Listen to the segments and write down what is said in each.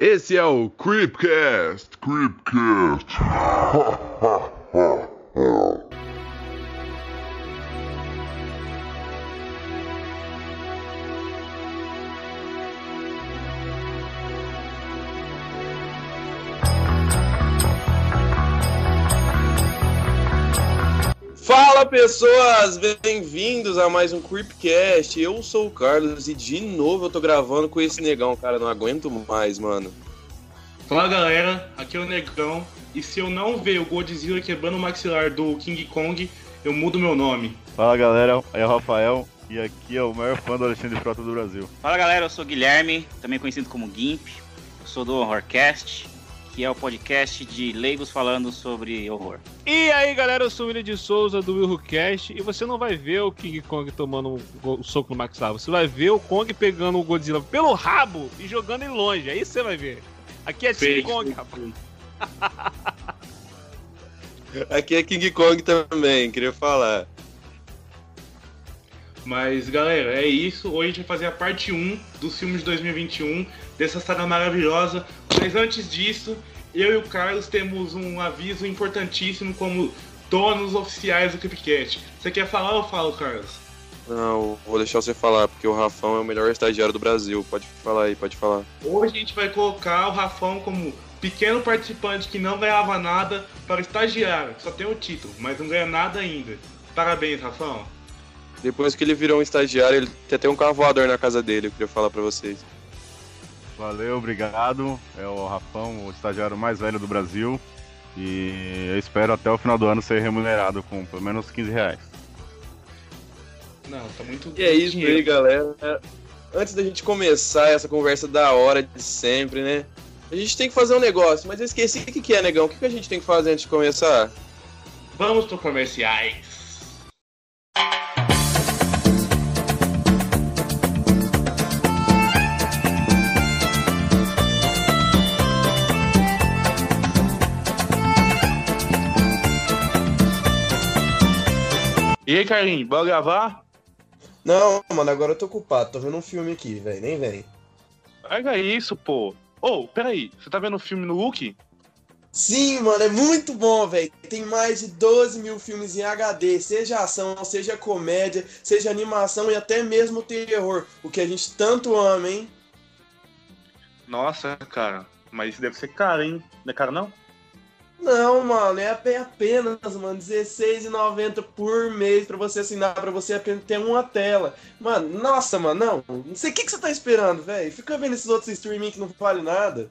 Esse é o Creepcast. Creepcast. pessoas, bem-vindos a mais um Creepcast. Eu sou o Carlos e de novo eu tô gravando com esse negão, cara. Não aguento mais, mano. Fala galera, aqui é o Negão. E se eu não ver o Godzilla quebrando o maxilar do King Kong, eu mudo meu nome. Fala galera, é o Rafael e aqui é o maior fã do Alexandre Frota do Brasil. Fala galera, eu sou o Guilherme, também conhecido como Gimp. Eu sou do Horrorcast, que é o podcast de leigos falando sobre horror. E aí galera, eu sou o William de Souza do Will Cast e você não vai ver o King Kong tomando um, soco no maxilar, você vai ver o Kong pegando o Godzilla pelo rabo e jogando ele longe, aí você vai ver. Aqui é King. Kong, rapaz. Aqui é King Kong também, queria falar. Mas galera, é isso. Hoje a gente vai fazer a parte 1 dos filmes de 2021, dessa saga maravilhosa. Mas antes disso, eu e o Carlos temos um aviso importantíssimo como donos oficiais do Creepcast. Você quer falar ou falo, Carlos? Não, vou deixar você falar, porque o Rafão é o melhor estagiário do Brasil. Pode falar aí, pode falar. Hoje a gente vai colocar o Rafão como pequeno participante que não ganhava nada para estagiário. Só tem o título, mas não ganha nada ainda. Parabéns, Rafão. Depois que ele virou um estagiário, ele tem até um carro voador na casa dele, eu queria falar pra vocês. Valeu, obrigado. É o Rafão, o estagiário mais velho do Brasil. E eu espero até o final do ano ser remunerado com pelo menos 15 reais. Não, tá muito. E é isso aí, galera. Antes da gente começar essa conversa da hora de sempre, né? A gente tem que fazer um negócio, mas eu esqueci o que, que é, negão. O que, que a gente tem que fazer antes de começar? Vamos pro comerciais. E aí, Carlinhos, bora gravar? Não, mano, agora eu tô ocupado. Tô vendo um filme aqui, velho. Nem vem. Pega isso, pô. Ô, peraí, você tá vendo o filme no Look? Sim, mano, é muito bom, velho. Tem mais de 12 mil filmes em HD, seja ação, seja comédia, seja animação e até mesmo terror. O que a gente tanto ama, hein? Nossa, cara, mas isso deve ser caro, hein? Não é caro, não? Não, mano, é ape- apenas, mano, R$16,90 por mês pra você assinar, pra você apenas ter uma tela. Mano, nossa, mano, não. Não sei o que, que você tá esperando, velho. Fica vendo esses outros streaming que não vale nada.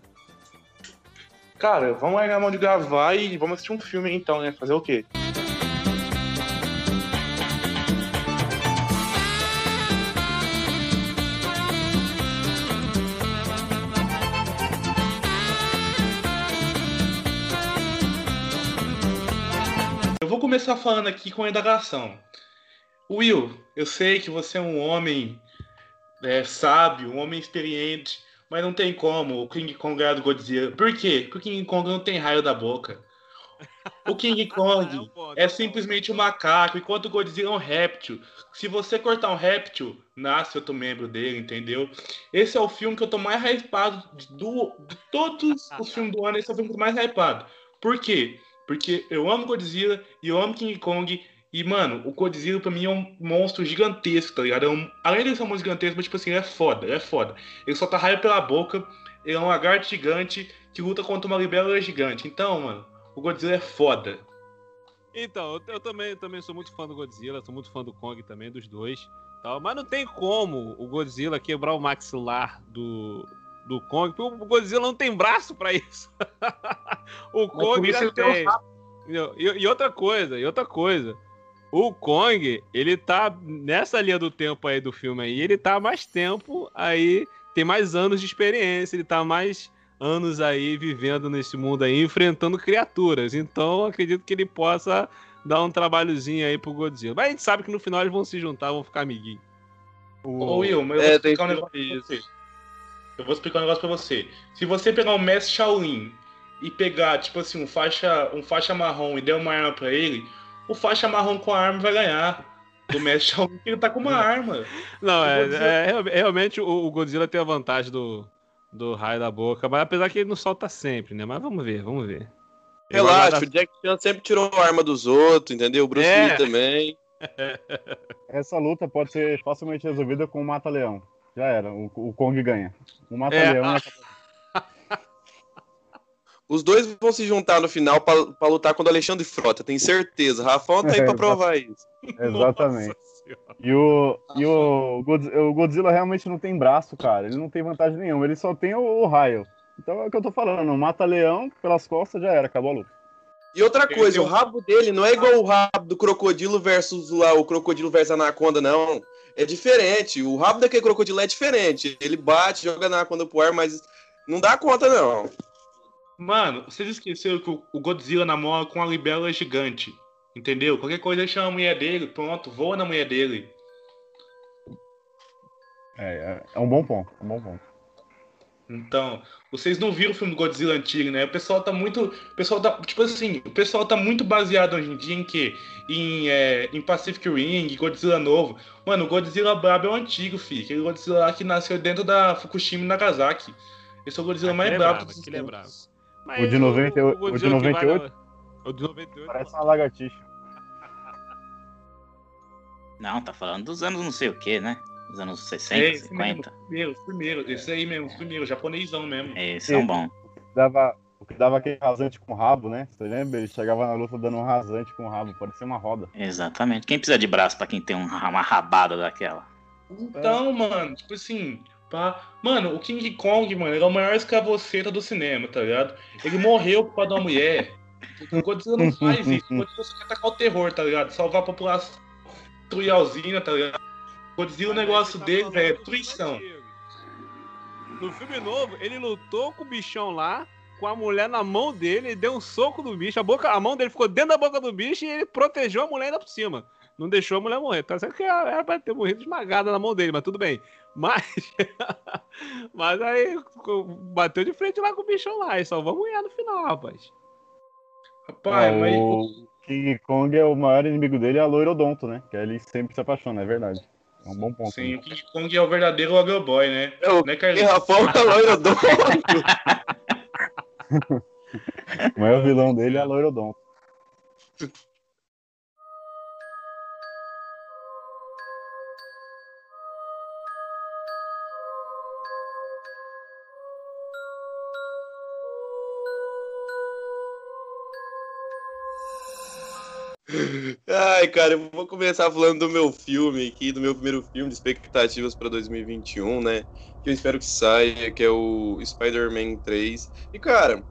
Cara, vamos largar a mão de gravar e vamos assistir um filme então, né? Fazer o quê? Vou começar falando aqui com a indagação. Will, eu sei que você é um homem é, sábio, um homem experiente, mas não tem como o King Kong ganhar do Godzilla. Por quê? Porque o King Kong não tem raio da boca. O King É um Kong é simplesmente um macaco, enquanto o Godzilla é um réptil. Se você cortar um réptil, nasce outro membro dele, entendeu? Esse é o filme que eu tô mais hypado de, do, de todos os filmes do ano. Esse é o filme que eu tô mais hypado. Por quê? Porque eu amo Godzilla e eu amo King Kong. E, mano, o Godzilla pra mim é um monstro gigantesco, tá ligado? É um- além de ser um monstro gigantesco, mas, tipo assim, ele é foda, ele é foda. Ele solta raio pela boca, ele é um lagarto gigante que luta contra uma libélula gigante. Então, mano, o Godzilla é foda. Então, eu, eu também, eu também sou muito fã do Godzilla, sou muito fã do Kong também, dos dois. Tal, mas não tem como o Godzilla quebrar o maxilar do, do Kong, porque o Godzilla não tem braço pra isso. o Kong isso já ele tem? E, e outra coisa, e outra coisa. O Kong, ele tá nessa linha do tempo aí do filme aí, ele tá há mais tempo aí, tem mais anos de experiência, ele tá mais anos aí vivendo nesse mundo aí, enfrentando criaturas. Então, acredito que ele possa dar um trabalhozinho aí pro Godzilla. Mas a gente sabe que no final eles vão se juntar, vão ficar amiguinhos. Ô, Will, mas eu É, vou tem explicar um negócio isso. Eu vou explicar um negócio pra você. Se você pegar um mestre Shaolin e pegar, tipo assim, um faixa, um faixa marrom e der uma arma pra ele, o faixa marrom com a arma vai ganhar. Do mestre Shaolin, que ele tá com uma arma. Não, O é, Godzilla- é, real- realmente o, o Godzilla tem a vantagem do, do raio da boca. Mas apesar que ele não solta sempre, né? Mas vamos ver, vamos ver. Relaxa, o Jack Chan sempre tirou a arma dos outros, entendeu? O Bruce É. Lee também. Essa luta pode ser facilmente resolvida com o Mata-Leão. Já era, o, o Kong ganha. O É, Mata-Leão ah, Os dois vão se juntar no final pra, pra lutar contra o Alexandre Frota, tenho certeza. Rafão tá aí pra provar isso. Exatamente. E o, e o, o Godzilla realmente não tem braço, cara. Ele não tem vantagem nenhuma. Ele só tem o, o raio. Então é o que eu tô falando. Mata leão pelas costas já era, acabou a luta. E outra coisa, o rabo dele não é igual o rabo do crocodilo versus lá, o crocodilo versus a anaconda, não. É diferente. O rabo daquele crocodilo é diferente. Ele bate, joga a anaconda pro ar, mas não dá conta, não. Mano, vocês esqueceram que o- Godzilla namora com a libélula gigante. Entendeu? Qualquer coisa ele chama a mulher dele, pronto, voa na mulher dele. É, é, é um bom ponto. Um bom ponto. Então, vocês não viram o filme do Godzilla antigo, né? O pessoal tá muito. O pessoal tá. Tipo assim, o pessoal tá muito baseado hoje em dia em quê? Em, é, em Pacific Ring, Godzilla novo. Mano, o Godzilla brabo é o antigo, filho. Aquele Godzilla lá que nasceu dentro da Fukushima e Nagasaki. Esse é o Godzilla mais Aquele é brabo brabo, aquele é brabo. O de 98 o de que vai 98? na- O de 98. Parece uma lagartixa. Não, tá falando dos anos não sei o que, né? Dos anos É, 60, esse mesmo, 50. primeiro, primeiro, esse aí mesmo, primeiro, japonesão mesmo. Esses são bons. Dava, o que dava aquele rasante com o rabo, né? Você lembra? Ele chegava na luta dando um rasante com o rabo. Parecia uma roda. Exatamente. Quem precisa de braço pra quem tem um- uma rabada daquela? Então, mano, tipo assim, pá. Mano, o King Kong, mano, ele é o maior escravoceta do cinema, tá ligado? Ele morreu por causa de uma mulher. O Godzilla não faz isso. O Godzilla só quer atacar o terror, tá ligado? Salvar a população. Destruir a usina, tá ligado? O Godzilla, o negócio Tá dele, é destruição. antigo. No filme novo, ele lutou com o bichão lá, com a mulher na mão dele, ele deu um soco no bicho, a, boca, a mão dele ficou dentro da boca do bicho e ele protegeu a mulher ainda por cima. Não deixou a mulher morrer. Tá certo que ela era pra ter morrido esmagada na mão dele, mas tudo bem. Mas. mas aí bateu de frente lá com o bichão lá e salvou a mulher no final, rapaz. Rapaz, É, mas. o King Kong é o maior inimigo dele, é a loirodonto, né? Que ele sempre se apaixona, é verdade. É um bom ponto. Sim, né? o King Kong é o verdadeiro agroboy, né? É o Né, E Carlinhos? Rafão é loirodonto. O maior vilão dele é a loirodonto. Ai, cara, eu vou começar falando do meu filme aqui, do meu primeiro filme de expectativas pra 2021, né? Que eu espero que saia, que é o Spider-Man 3. E, cara,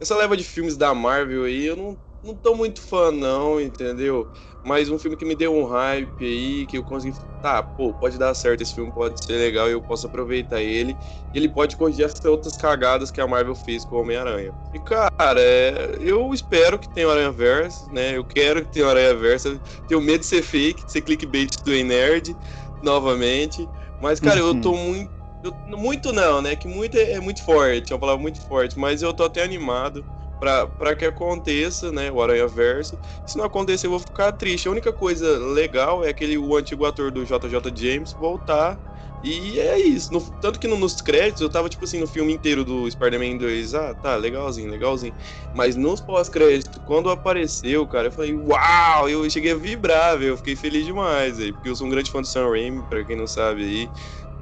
essa leva de filmes da Marvel aí, eu não, não tô muito fã, não, entendeu? Mas um filme que me deu um hype aí, que eu consegui. Tá, pô, pode dar certo, esse filme pode ser legal e eu posso aproveitar ele. E ele pode corrigir essas outras cagadas que a Marvel fez com o Homem-Aranha. E, cara, é, eu espero que tenha o Aranha Verso, né? Eu quero que tenha o Aranha Verso. Tenho medo de ser fake, de ser clickbait do Ei Nerd, novamente. Mas, cara, eu tô muito. eu- muito não, né? Que muito é, é muito forte, é uma palavra muito forte. Mas eu tô até animado pra que aconteça, né? O Aranha Verso. Se não acontecer, eu vou ficar triste. A única coisa legal é aquele o antigo ator do JJ James voltar. E é isso. No- tanto que no- nos créditos, eu tava, tipo assim, no filme inteiro do Spider-Man 2. Ah, tá, legalzinho, legalzinho. Mas nos pós-créditos, quando apareceu, cara, eu falei, uau! Eu cheguei a vibrar, velho. Eu fiquei feliz demais, aí. Porque eu sou um grande fã do Sam Raimi, pra quem não sabe aí.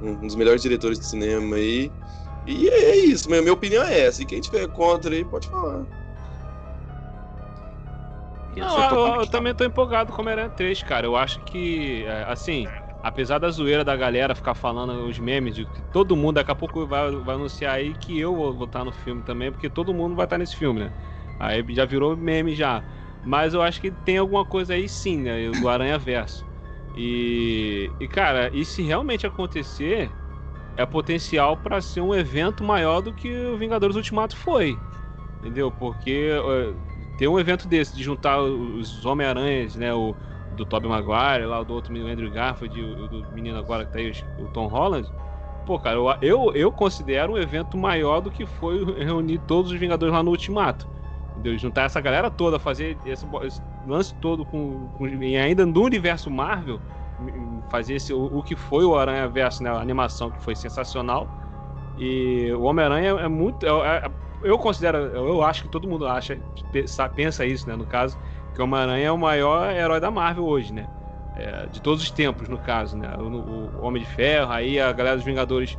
Um dos melhores diretores de cinema aí. E é isso, minha, minha opinião é essa. E quem tiver contra aí, pode falar. Eu Não, eu, eu conectado. também tô empolgado com o Homem-Aranha 3, cara. Eu acho que, é, assim, apesar da zoeira da galera ficar falando os memes de que todo mundo, daqui a pouco vai, vai anunciar aí que eu vou estar no filme também, porque todo mundo vai estar nesse filme, né? Aí já virou meme já. Mas eu acho que tem alguma coisa aí sim, né? Do Aranha Verso. E, e cara, e se realmente acontecer, é potencial pra ser um evento maior do que o Vingadores Ultimato foi. Entendeu? Porque eh, ter um evento desse, de juntar os Homem-Aranhas, né? O do Tobey Maguire, lá do outro menino, Andrew Garfield, o do menino agora que tá aí, o Tom Holland. Pô, cara, eu, eu, eu considero um evento maior do que foi reunir todos os Vingadores lá no Ultimato. Entendeu? Juntar essa galera toda, fazer esse, esse lance todo com, com- E ainda no universo Marvel, fazer esse, o, o que foi o Aranha Verso, né? A animação que foi sensacional. E o Homem-Aranha é muito. é- é- eu considero, eu acho que todo mundo acha, pensa, isso, né? No caso, que o Homem-Aranha é o maior herói da Marvel hoje, né? É, de todos os tempos, no caso, né? O, o Homem de Ferro, aí a galera dos Vingadores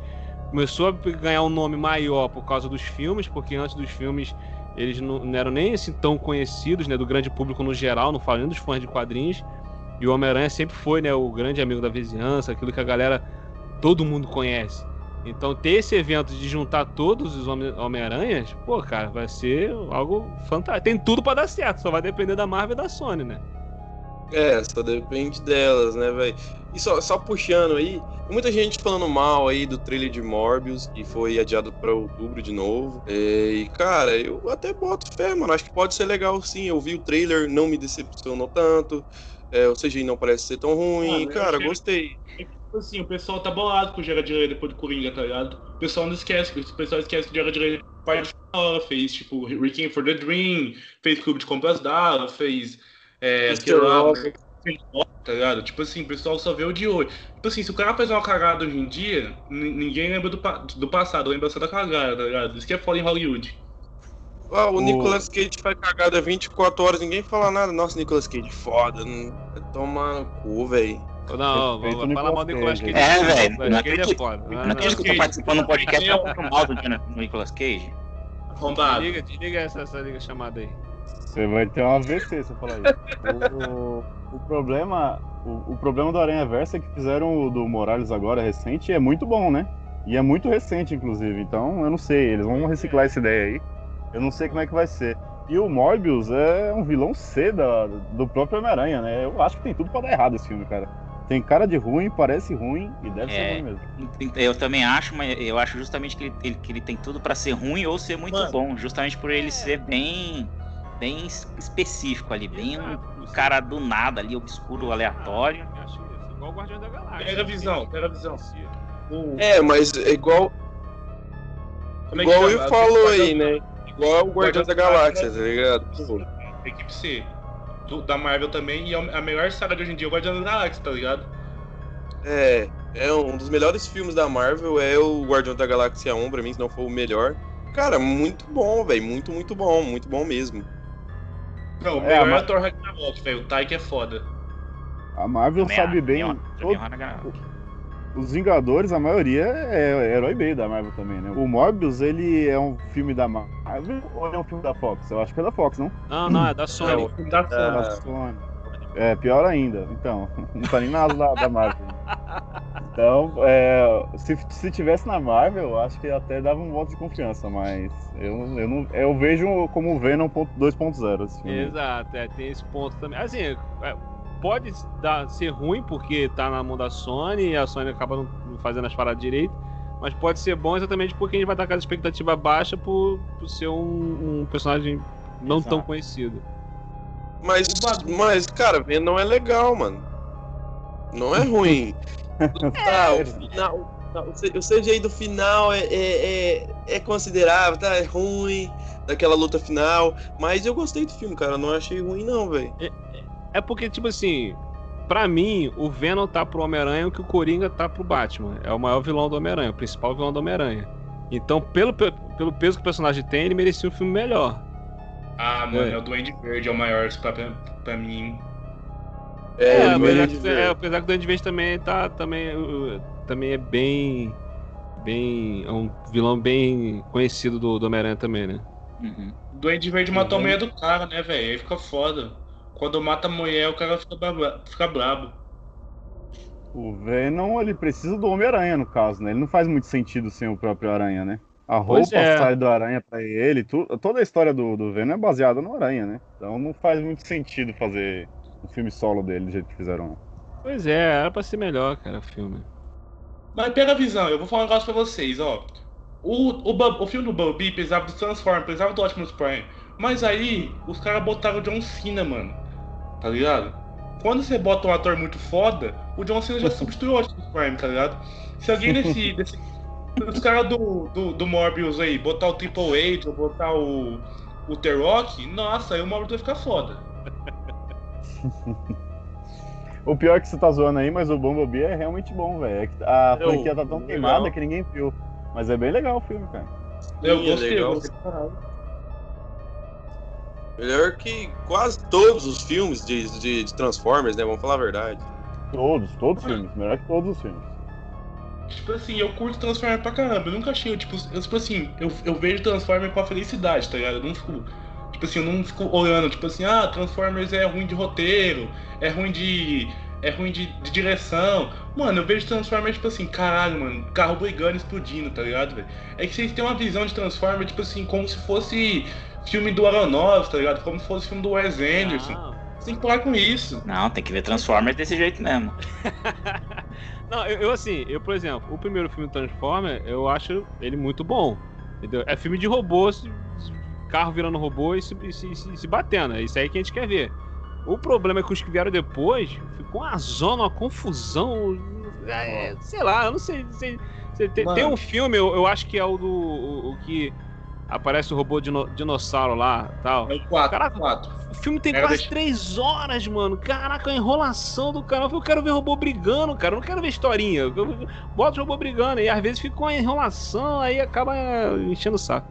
começou a ganhar um nome maior por causa dos filmes, porque antes dos filmes eles não, não eram nem assim tão conhecidos, né? Do grande público no geral, não falando dos fãs de quadrinhos. E o Homem-Aranha sempre foi, né? O grande amigo da vizinhança, aquilo que a galera, todo mundo conhece. Então ter esse evento de juntar todos os Homem- Homem-Aranhas, pô, cara, vai ser algo fantástico. Tem tudo pra dar certo, só vai depender da Marvel e da Sony, né? É, só depende delas, né, velho? E só, só puxando aí, muita gente falando mal aí do trailer de Morbius, que foi adiado pra outubro de novo. É, E, cara, eu até boto fé, mano. Acho que pode ser legal sim. Eu vi o trailer, não me decepcionou tanto. É, o CGI não parece ser tão ruim. Eu cara, gostei. Tipo assim, o pessoal tá bolado com o Jared Leto depois do Coringa, tá ligado? O pessoal não esquece, o pessoal esquece que o Jared Leto faz na hora, fez tipo Requiem for the Dream, fez Clube de Compras Dala, fez é, Robert. tá ligado? Tipo assim, o pessoal só vê o de hoje. Tipo assim, se o cara faz uma cagada hoje em dia, ninguém lembra do, do passado, lembra só da cagada, tá ligado? Isso que é foda em Hollywood. Ah, o O- Nicolas Cage faz cagada 24 horas, ninguém fala nada. Nossa, Nicolas Cage, foda. Não... No cu, velho. Não, vou falar mal do Nicolas Cage. É, velho, Nicolas não Cage é acredito que eu tô participando um podcast pra falar mal do do Nicolas Cage. Arrombado. Desliga, desliga essa, essa liga chamada aí. Você vai ter um AVC se eu falar isso. o, o problema, o, o problema do Aranha Versa é que fizeram o do Morales agora recente e é muito bom, né? E é muito recente, inclusive. Então, eu não sei. Eles vão reciclar essa ideia aí. Eu não sei como é que vai ser. E o Morbius é um vilão C da, do próprio Homem-Aranha, né? Eu acho que tem tudo pra dar errado esse filme, cara. Tem cara de ruim, parece ruim e deve É. ser ruim mesmo. Eu também acho, mas eu acho justamente que ele, ele- que ele tem tudo pra ser ruim ou ser muito Mano. bom. Justamente por ele ser bem, bem es- específico ali, bem um cara do nada ali, obscuro, aleatório. Eu acho isso, igual o Guardião da Galáxia. Pega a visão, pega a visão. O- É, mas é igual, como é que igual chama? eu falou aí, né? Igual o Guardião da Galáxia, tá ligado? Pô, Equipe C. Do- da Marvel também, e é a melhor saga de hoje em dia é o Guardião da Galáxia, tá ligado? É, é um dos melhores filmes da Marvel, é o Guardião da Galáxia 1, pra mim, se não for o melhor. Cara, muito bom, velho, muito, muito bom, muito bom mesmo. Não, o É, melhor é, mas- o Thor Ragnarok, velho. O Taika é foda. A Marvel sabe bem. todo-. Os Vingadores, a maioria é herói B da Marvel também, né? O Morbius, ele é um filme da Marvel ou ele é um filme da Fox? Eu acho que é da Fox, não? Não, não, é da É Sony. o filme da É. Sony. Da Sony. É, pior ainda. Então, não tá nem nada da, da Marvel. Então, é, se, se tivesse na Marvel, eu acho que até dava um voto de confiança, mas eu, eu, não, eu vejo como Venom ponto- 2.0 esse filme. Exato, é, tem esse ponto também. Assim, é, pode dar, ser ruim porque tá na mão da Sony e a Sony acaba não não fazendo as paradas direito, mas pode ser bom exatamente porque a gente vai estar com a expectativa baixa por, por ser um, um personagem não tão Exato. conhecido. Mas, mas, cara, Venom é legal, mano. Não é ruim. tá, o final. tá, O C- o CGI do final é, é, é, é considerável, tá? É ruim, daquela luta final. Mas eu gostei do filme, cara. Não achei ruim, não, velho. É porque, tipo assim, pra mim, o Venom tá pro Homem-Aranha o que o Coringa tá pro Batman. É o maior vilão do Homem-Aranha, o principal vilão do Homem-Aranha. Então, pelo, pe- pelo peso que o personagem tem, ele merecia um filme melhor. Ah, mano, É. é. o Duende Verde é o maior pra, pra, pra mim. É, É, apesar, que, é, apesar que o Duende Verde também tá. Também, uh, também é bem. Bem. É um vilão bem conhecido do, do Homem-Aranha também, né? Uhum. O Duende Verde matou Uhum. a mulher do cara, né, velho? Aí fica foda. Quando mata a mulher, o cara fica, brabo, fica brabo. O Venom, ele precisa do Homem-Aranha, no caso, né? Ele não faz muito sentido sem o próprio Aranha, né? A roupa é. sai do Aranha pra ele, tu- toda a história do, do Venom é baseada no Aranha, né? Então não faz muito sentido fazer um filme solo dele do jeito que fizeram. Pois é, era pra ser melhor, cara, o filme. Mas pega a visão, eu vou falar um negócio pra vocês, ó. O, o, o filme do Bumblebee precisava do Transform, precisava do Optimus Prime. Mas aí, os caras botaram o John Cena, mano. Tá ligado? Quando você bota um ator muito foda, o John Cena já substituiu o Optimus Prime, tá ligado? Se alguém desse. desse os caras do, do, do Morbius aí, botar o Triple H ou botar o. o The Rock, nossa, aí o Morbius vai ficar foda. O pior é que você tá zoando aí, mas o Bumblebee é realmente bom, velho. É A Eu- franquia tá tão legal. queimada que ninguém viu. Mas é bem legal o filme, cara. Eu Sim, é gostei, legal. eu gostei. Melhor que quase todos os filmes de, de, de Transformers, né? Vamos falar a verdade. Todos, todos os filmes. Melhor que todos os filmes. Tipo assim, eu curto Transformers pra caramba. Eu nunca achei, tipo, eu, tipo assim, eu, eu vejo Transformers com a felicidade, tá ligado? Eu não fico. Tipo assim, eu não fico olhando, tipo assim, ah, Transformers é ruim de roteiro, é ruim de. É ruim de, de direção. Mano, eu vejo Transformers, tipo assim, caralho, mano, carro brigando, explodindo, tá ligado, velho? É que vocês têm uma visão de Transformers, tipo assim, como se fosse filme do Aronofsky, tá ligado? Como se fosse filme do Wes Anderson. Não. Você tem que parar com isso. Não, tem que ver Transformers desse jeito mesmo. Não, eu, eu, assim, eu, por exemplo, o primeiro filme Transformer, eu acho ele muito bom. Entendeu? É filme de robô, se- carro virando robô e se, se, se- se batendo. É isso aí que a gente quer ver. O problema é que os que vieram depois ficou uma zona, uma confusão. é, sei lá, eu não sei. sei- sei- tem, tem um filme, eu, eu acho que é o do. O, o que aparece o robô dino- dinossauro lá tal. É o 4, Caraca. 4. O filme tem Era quase deixa- três horas, mano. Caraca, a enrolação do cara. Eu quero ver robô brigando, cara. Eu não quero ver historinha. Eu- eu- Bota o robô brigando. E às vezes fica uma enrolação, aí acaba enchendo o saco.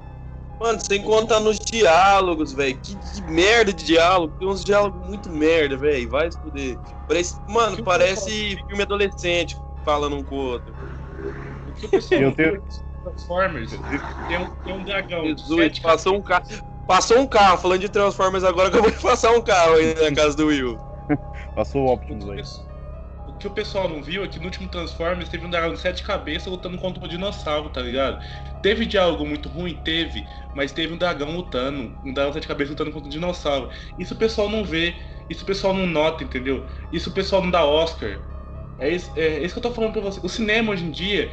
Mano, sem contar nos diálogos, velho. Que, que merda de diálogo. Tem uns diálogos muito merda, velho. Vai se fuder. Parece, mano, Que parece filme adolescente falando um com o outro. Eu tenho- Transformers tem um, tem um dragão. Jesus, sete passou um carro. Passou um carro, falando de Transformers agora, acabou de passar um carro aí na casa do Will. Passou o Optimus aí. que- O que o pessoal não viu é que no último Transformers teve um dragão de sete cabeças lutando contra um dinossauro, tá ligado? Teve diálogo muito ruim? Teve, mas teve um dragão lutando, um dragão de sete cabeças lutando contra um dinossauro. Isso o pessoal não vê, isso o pessoal não nota, entendeu? Isso o pessoal não dá Oscar. É isso, é isso que eu tô falando pra você. O cinema hoje em dia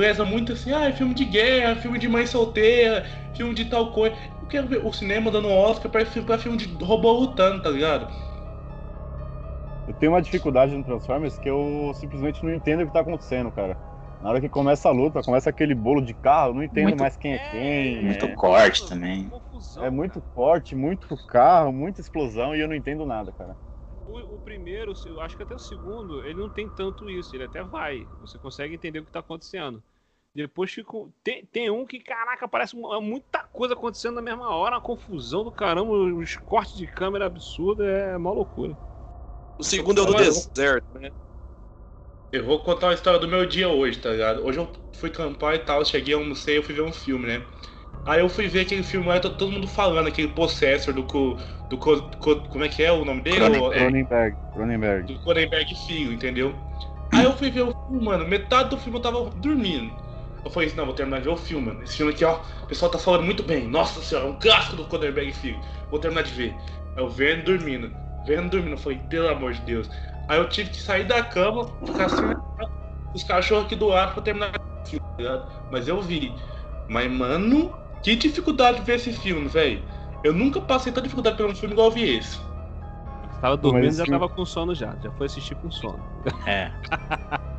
preza muito assim, ah, é filme de guerra, filme de mãe solteira, filme de tal coisa. Eu quero ver o cinema dando Oscar pra, pra filme de robô lutando, tá ligado? Eu tenho uma dificuldade no Transformers que eu simplesmente não entendo o que tá acontecendo, cara. Na hora que começa a luta, começa aquele bolo de carro, eu não entendo Muito- mais quem é quem. Muito é- corte também. É muito cara. forte, muito carro, muita explosão e eu não entendo nada, cara. O, o primeiro, eu acho que até o segundo, ele não tem tanto isso. Ele até vai. Você consegue entender o que tá acontecendo. Depois fica. um- Tem, tem um que, caraca, parece mu- muita coisa acontecendo na mesma hora, uma confusão do caramba, os cortes de câmera absurdo, é mó loucura. O segundo é o do deserto, né? Eu vou contar uma história do meu dia hoje, tá ligado? Hoje eu fui trampar e tal, cheguei, almocei, eu fui ver um filme, né? Aí eu fui ver aquele filme lá, tá todo mundo falando, aquele Possessor do. Co, do co, co- como é que é o nome dele? Cronenberg. É, Cronenberg, Cronenberg. do Cronenberg Filho, entendeu? Aí eu fui ver o filme, mano, metade do filme eu tava dormindo. Eu falei assim, não, vou terminar de ver o filme, mano. Esse filme aqui, ó, o pessoal tá falando muito bem. Nossa senhora, é um clássico do Cronenberg Filho. Vou terminar de ver. Aí eu vendo dormindo. Vendo dormindo. Eu falei, pelo amor de Deus. Aí eu tive que sair da cama, ficar assim, os cachorros aqui do lado pra terminar o filme, tá ligado? Mas eu vi. Mas, mano, que dificuldade de ver esse filme, velho. Eu nunca passei tanta dificuldade pelo um filme igual eu vi esse. Você tava dormindo e já filme- tava com sono já. Já foi assistir com sono. É.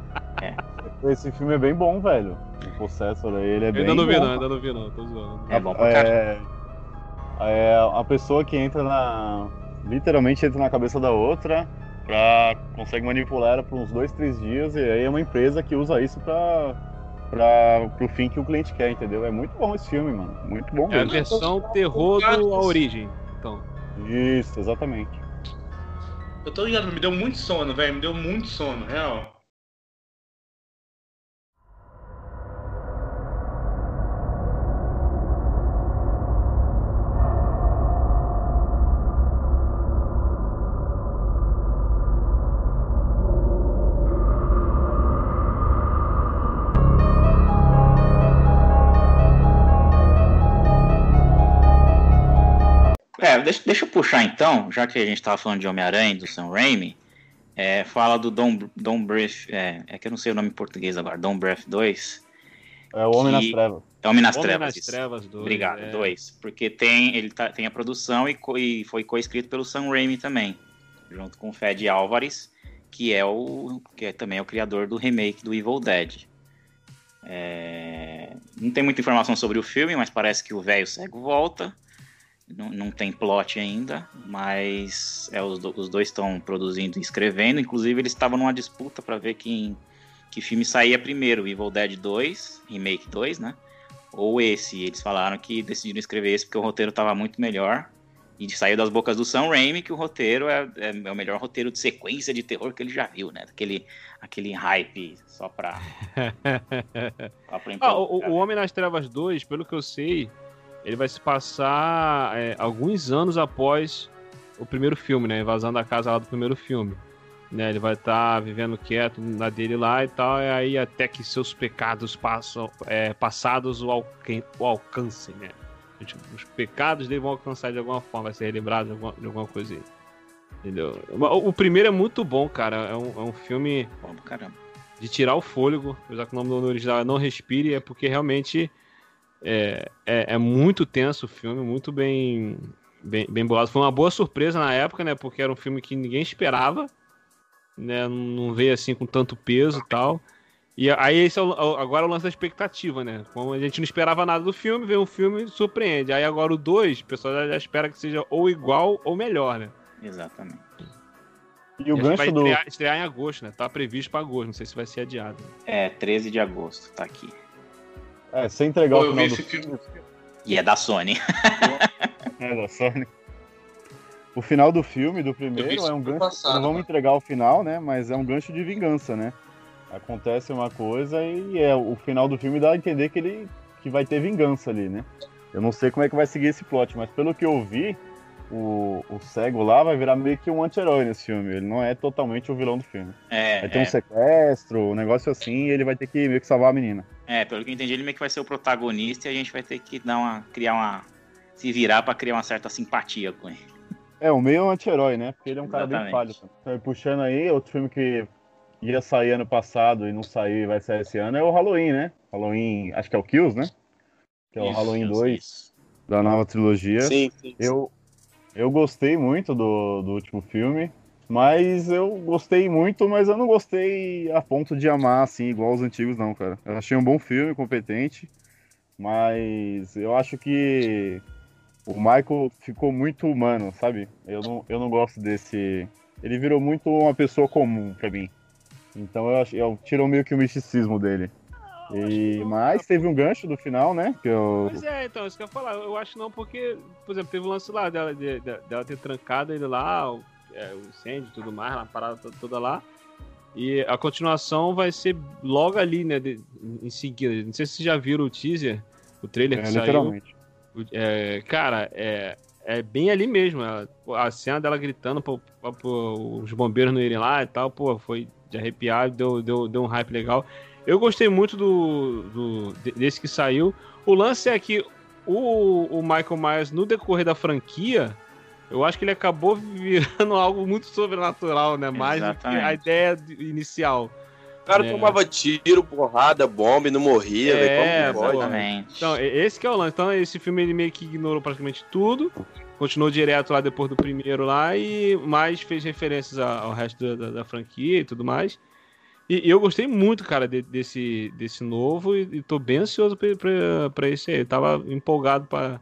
Esse filme é bem bom, velho. O Possessor aí, ele é Eu bem ainda não vi, bom. não, ainda não vi, não. Tô zoando. É bom pra. É, é a pessoa que entra na. Literalmente entra na cabeça da outra, pra, consegue manipular ela por uns dois, três dias, e aí é uma empresa que usa isso pra, pra, pro fim que o cliente quer, entendeu? É muito bom esse filme, mano. Muito bom É a mesmo. versão terror do A Origem. Então. Isso, exatamente. Eu tô ligado, me deu muito sono, velho. Me deu muito sono, real. É, deixa, deixa eu puxar então, já que a gente tava falando de Homem-Aranha, do Sam Raimi, é, fala do Dom, Dom Breath, é, é que eu não sei o nome em português agora, Dom Breath 2, É o Homem Que- nas Trevas. é Homem nas Homem Trevas, nas. Trevas 2. Obrigado, é. dois. Porque tem, ele tá- tem a produção e, co- e foi co-escrito pelo Sam Raimi também, junto com o Fed Álvares, que é o que é também é o criador do remake do Evil Dead. É, não tem muita informação sobre o filme, mas parece que o velho cego volta. Não, não tem plot ainda, mas é, os, do- os dois estão produzindo e escrevendo. Inclusive, eles estavam numa disputa para ver quem, que filme saía primeiro, Evil Dead 2, Remake 2, né? Ou esse. E eles falaram que decidiram escrever esse porque o roteiro tava muito melhor. E saiu das bocas do Sam Raimi que o roteiro é, é, é o melhor roteiro de sequência de terror que ele já viu, né? Aquele, aquele hype só pra. só pra Ah, o, o Homem nas Trevas 2, pelo que eu sei, ele vai se passar é, alguns anos após o primeiro filme, né? Invasão da casa lá do primeiro filme. Né? Ele vai estar vivendo quieto na dele lá e tal, e aí até que seus pecados passam, é, passados o, alcan o alcancem, né? Os pecados dele vão alcançar de alguma forma, vai ser relembrado de alguma, de alguma coisa aí. Entendeu? O, o primeiro é muito bom, cara. É um, é um filme Bom, caramba. de tirar o fôlego, apesar que o nome do original é Não Respire, é porque realmente é, é, é muito tenso o filme, muito bem, bem, bem bolado. Foi uma boa surpresa na época, né? Porque era um filme que ninguém esperava, né? Não veio assim com tanto peso e tal. E aí esse é o, agora é o lance da expectativa, né? Como a gente não esperava nada do filme, vem um filme e surpreende. Aí agora o 2, o pessoal já, já espera que seja ou igual ou melhor, né? Exatamente. E o acho que vai gancho do. estrear, estrear em agosto, né? Tá previsto pra agosto, não sei se vai ser adiado. É, 13 de agosto, tá aqui. É, sem entregar Pô, o eu final vi do esse filme. E é da Sony. É, da Sony. O final do filme, do Eu vi primeiro, é um gancho. passado, não vamos mano. entregar o final, né? Mas é um gancho de vingança, né? Acontece uma coisa e é o final do filme dá a entender que ele que vai ter vingança ali, né? Eu não sei como é que vai seguir esse plot, mas pelo que eu vi, o, o cego lá vai virar meio que um anti-herói nesse filme. Ele não é totalmente o vilão do filme. É, Vai ter é, um sequestro, um negócio assim, e ele vai ter que meio que salvar a menina. é, pelo que eu entendi, ele meio que vai ser o protagonista e a gente vai ter que dar uma. criar uma. se virar pra criar uma certa simpatia com ele. É, o meio anti-herói, né? Porque ele é um cara bem Exatamente. falho. Então, puxando aí, outro filme que ia sair ano passado e não saiu e vai sair esse ano é o Halloween, né? Halloween, acho que é o Kills, né? Que é o Isso, Halloween isso, 2 isso. da nova trilogia. Sim, sim. Eu, eu gostei muito do, do último filme, mas eu gostei muito, mas eu não gostei a ponto de amar, assim, igual os antigos, não, cara. Eu achei um bom filme, competente, mas eu acho que o Michael ficou muito humano, sabe? Eu não, eu não gosto desse. Ele virou muito uma pessoa comum pra mim. Então eu, acho, eu tirou meio que o misticismo dele. E, mas teve um gancho do final, né? Que eu, Pois é, então, isso que eu ia falar. Eu acho não, porque, por exemplo, teve o lance lá dela, de- de- dela ter trancado ele lá, o, é, o incêndio e tudo mais, a parada to- toda lá. E a continuação vai ser logo ali, né? de- em seguida. Não sei se vocês já viram o teaser, o trailer é, que saiu. literalmente. O- é, cara, é, é bem ali mesmo. ela- a cena dela gritando para os bombeiros não irem lá e tal, pô, foi de arrepiar, deu, deu, deu um hype legal. Eu gostei muito do, do- de- desse que saiu. O lance é que o, o Michael Myers, no decorrer da franquia, eu acho que ele acabou virando algo muito sobrenatural, né? Mais do que a ideia de- inicial. O cara É. tomava tiro, porrada, bomba e não morria, É, velho. Exatamente. Então, esse que é o lance. Então, esse filme ele meio que ignorou praticamente tudo. Continuou direto lá depois do primeiro lá e mais fez referências ao resto da, da- da franquia e tudo mais. E, e eu gostei muito, cara, de- desse, desse novo e, e tô bem ansioso pra, pra, pra esse aí. Eu tava empolgado pra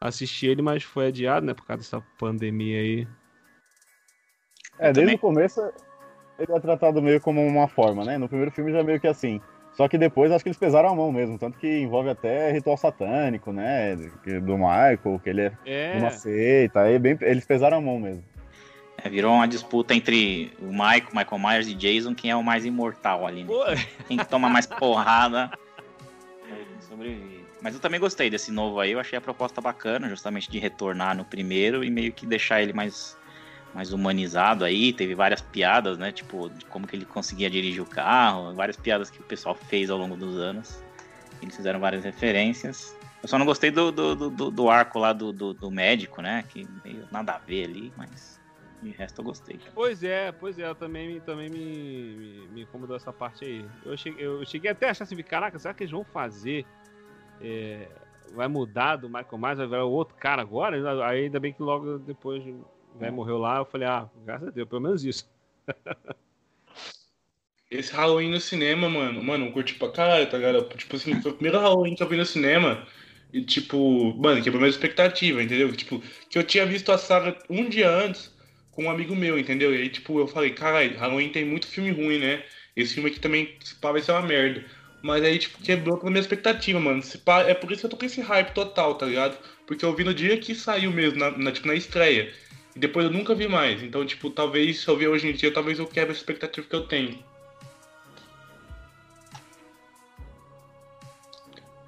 assistir ele, mas foi adiado, né, por causa dessa pandemia aí. É, desde também. o começo ele é tratado meio como uma forma, né? No primeiro filme já é meio que assim. Só que depois acho que eles pesaram a mão mesmo, tanto que envolve até ritual satânico, né? que- Do Michael, que ele é, É, uma seita, aí bem, eles pesaram a mão mesmo. É, virou uma disputa entre o Michael, Michael Myers e Jason, quem é o mais imortal ali, né? Quem que toma mais porrada sobrevive. Mas eu também gostei desse novo aí, eu achei a proposta bacana, justamente de retornar no primeiro e meio que deixar ele mais, mais humanizado aí. Teve várias piadas, né? Tipo, de como que ele conseguia dirigir o carro, várias piadas que o pessoal fez ao longo dos anos. Eles fizeram várias referências. Eu só não gostei do, do, do- do, do arco lá do, do, do médico, né? Que meio nada a ver ali, mas de resto eu gostei. Pois é, pois é, também, me- também me, me, me incomodou essa parte aí. Eu cheguei, eu cheguei até a achar assim, caraca, será que eles vão fazer? é, vai mudar do Michael Myers, vai virar outro cara agora? Aí ainda bem que logo depois o velho morreu lá, eu falei, ah, graças a Deus, pelo menos isso. Esse Halloween no cinema, mano, mano, eu curti pra caralho, tá ligado? Tipo assim, foi o primeiro Halloween que eu vi no cinema. E tipo, mano, quebrou minha expectativa, entendeu? Tipo, que eu tinha visto a saga um dia antes com um amigo meu, entendeu? E aí, tipo, eu falei, caralho, Halloween tem muito filme ruim, né? Esse filme aqui também, se pá, vai ser uma merda. Mas aí, tipo, quebrou toda a minha expectativa, mano. Se pá, é por isso que eu tô com esse hype total, tá ligado? Porque eu vi no dia que saiu mesmo, na, na- tipo, na estreia. E depois eu nunca vi mais. Então, tipo, talvez, se eu ver hoje em dia, talvez eu quebre a expectativa que eu tenho.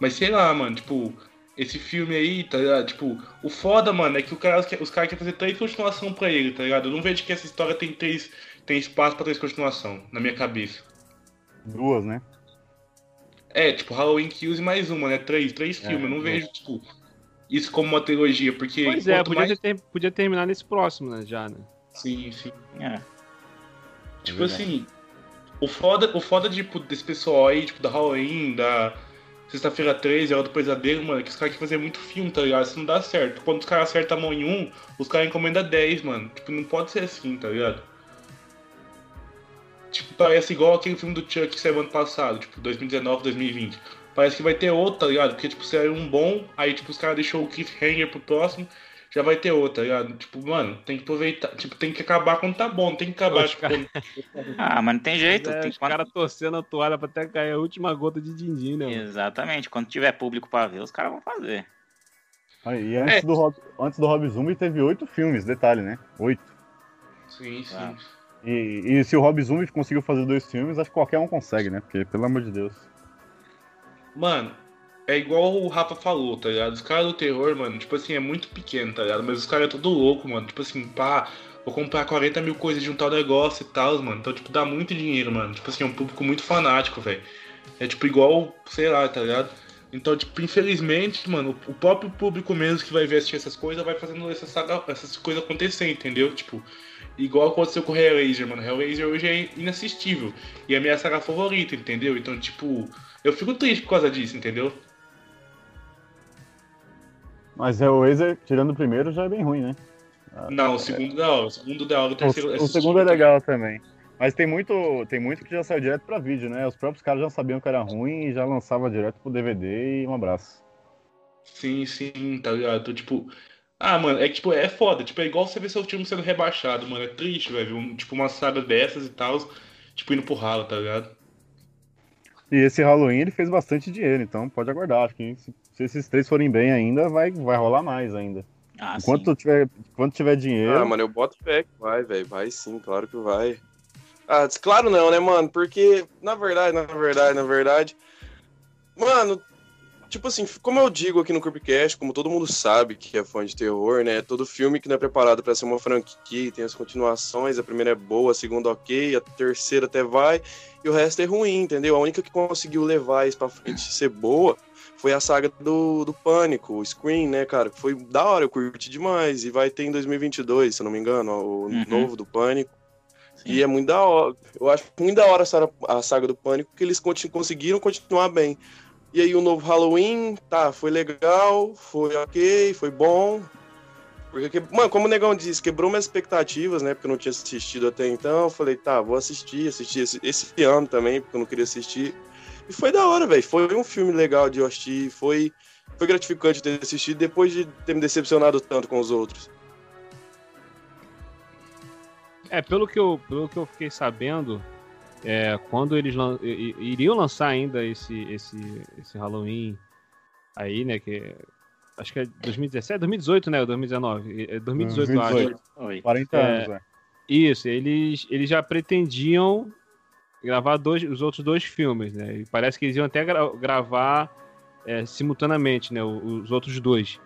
Mas sei lá, mano, tipo, esse filme aí, tá ligado? Tipo, o foda, mano, é que o cara, os caras querem fazer três continuações pra ele, tá ligado? Eu não vejo que essa história tem três. tem espaço pra três continuação, na minha cabeça. Duas, né? É, tipo, Halloween Kills e mais uma, né? Três, três É, filmes. Eu não duas. vejo, tipo, isso como uma trilogia, porque. Pois é, podia, mais... ter, podia terminar nesse próximo, né? Já, né? Sim, sim. É. Tipo verdade. assim, o foda, o foda tipo, desse pessoal aí, tipo, da Halloween, da Sexta-feira 13, Hora do Pesadelo, mano, é que os caras querem fazer muito filme, tá ligado? Isso não dá certo. Quando os caras acertam a mão em um, os caras encomendam 10, mano. Tipo, não pode ser assim, tá ligado? Tipo, parece igual aquele filme do Chuck que saiu ano passado, tipo, 2019, 2020. Parece que vai ter outro, tá ligado? Porque, tipo, saiu um bom, aí, tipo, os caras deixou o cliffhanger pro próximo, já vai ter outro, tá ligado? Tipo, mano, tem que aproveitar, tipo, tem que acabar quando tá bom, tem que acabar, tipo, cara- quando... Ah, mas não tem jeito. É, tem os quando- caras torcendo a toalha pra até cair a última gota de din-din, né? mano? Exatamente. Quando tiver público pra ver, os caras vão fazer. Aí, E antes, É. do Rob, antes do Rob Zombie teve oito filmes, detalhe, né? Oito. Sim, sim. Ah. E, e se o Rob Zombie conseguiu fazer dois filmes, acho que qualquer um consegue, né? Porque, pelo amor de Deus. Mano, é igual o Rafa falou, tá ligado? Os caras do terror, mano, tipo assim, é muito pequeno, tá ligado? Mas os caras é tudo louco, mano. Tipo assim, pá, vou comprar 40 mil coisas de um tal negócio e tal, mano. Então, tipo, dá muito dinheiro, mano. Tipo assim, é um público muito fanático, velho. É tipo igual, sei lá, tá ligado? Então, tipo, infelizmente, mano, o próprio público mesmo que vai ver assistir essas coisas vai fazendo essas, saga- essas coisas acontecer, entendeu? Tipo, igual aconteceu com o Hellraiser, mano. Hellraiser hoje é inassistível. E é a minha saga favorita, entendeu? Então, tipo, eu fico triste por causa disso, entendeu? Mas Hellraiser, tirando o primeiro, já é bem ruim, né? Não, o segundo não, o segundo da hora, o O, terceiro. o segundo é legal também. Mas tem muito, tem muito que já saiu direto pra vídeo, né? Os próprios caras já sabiam que era ruim e já lançava direto pro DVD e um abraço. Sim, sim, tá ligado? Tipo. Ah, mano, é que tipo, é foda. Tipo, é igual você ver seu time sendo rebaixado, mano. É triste, velho. ver Um, tipo, uma saga dessas e tal, tipo, indo pro ralo, tá ligado? E esse Halloween ele fez bastante dinheiro, então pode aguardar. Acho que se, se esses três forem bem ainda, vai, vai rolar mais ainda. Ah, Enquanto sim. tiver, enquanto tiver dinheiro. Ah, mano, eu boto fé que vai, velho. Vai sim, claro que vai. Ah, claro não, né, mano? Porque, na verdade, na verdade, na verdade. Mano, tipo assim, como eu digo aqui no Cupcast, como todo mundo sabe que é fã de terror, né? Todo filme que não é preparado pra ser uma franquia e tem as continuações, a primeira é boa, a segunda ok, a terceira até vai, e o resto é ruim, entendeu? A única que conseguiu levar isso pra frente e ser boa foi a saga do, do Pânico, o Scream, né, cara? Foi da hora, eu curti demais. E vai ter em 2022, se eu não me engano, o Uhum. novo do Pânico. Sim. E é muito da hora. Eu acho muito da hora a saga, do Pânico, que eles conseguiram continuar bem. E aí o novo Halloween, tá, foi legal, foi ok, foi bom. Porque, que- mano, como o Negão disse, quebrou minhas expectativas, né? Porque eu não tinha assistido até então. Eu falei, tá, vou assistir, assistir esse, esse ano também, porque eu não queria assistir. E foi da hora, velho. Foi um filme legal de eu assistir. Foi, foi gratificante ter assistido depois de ter me decepcionado tanto com os outros. É, pelo que eu, pelo que eu fiquei sabendo, é, quando eles lan- iriam lançar ainda esse, esse, esse Halloween aí, né, que acho que é 2017, 2018, né, ou 2019? É 2018, eu acho. 2018. Oi. 40 É. anos, né? Isso, eles, eles já pretendiam gravar dois, os outros dois filmes, né? E parece que eles iam até gra- gravar é, simultaneamente, né? Os outros dois.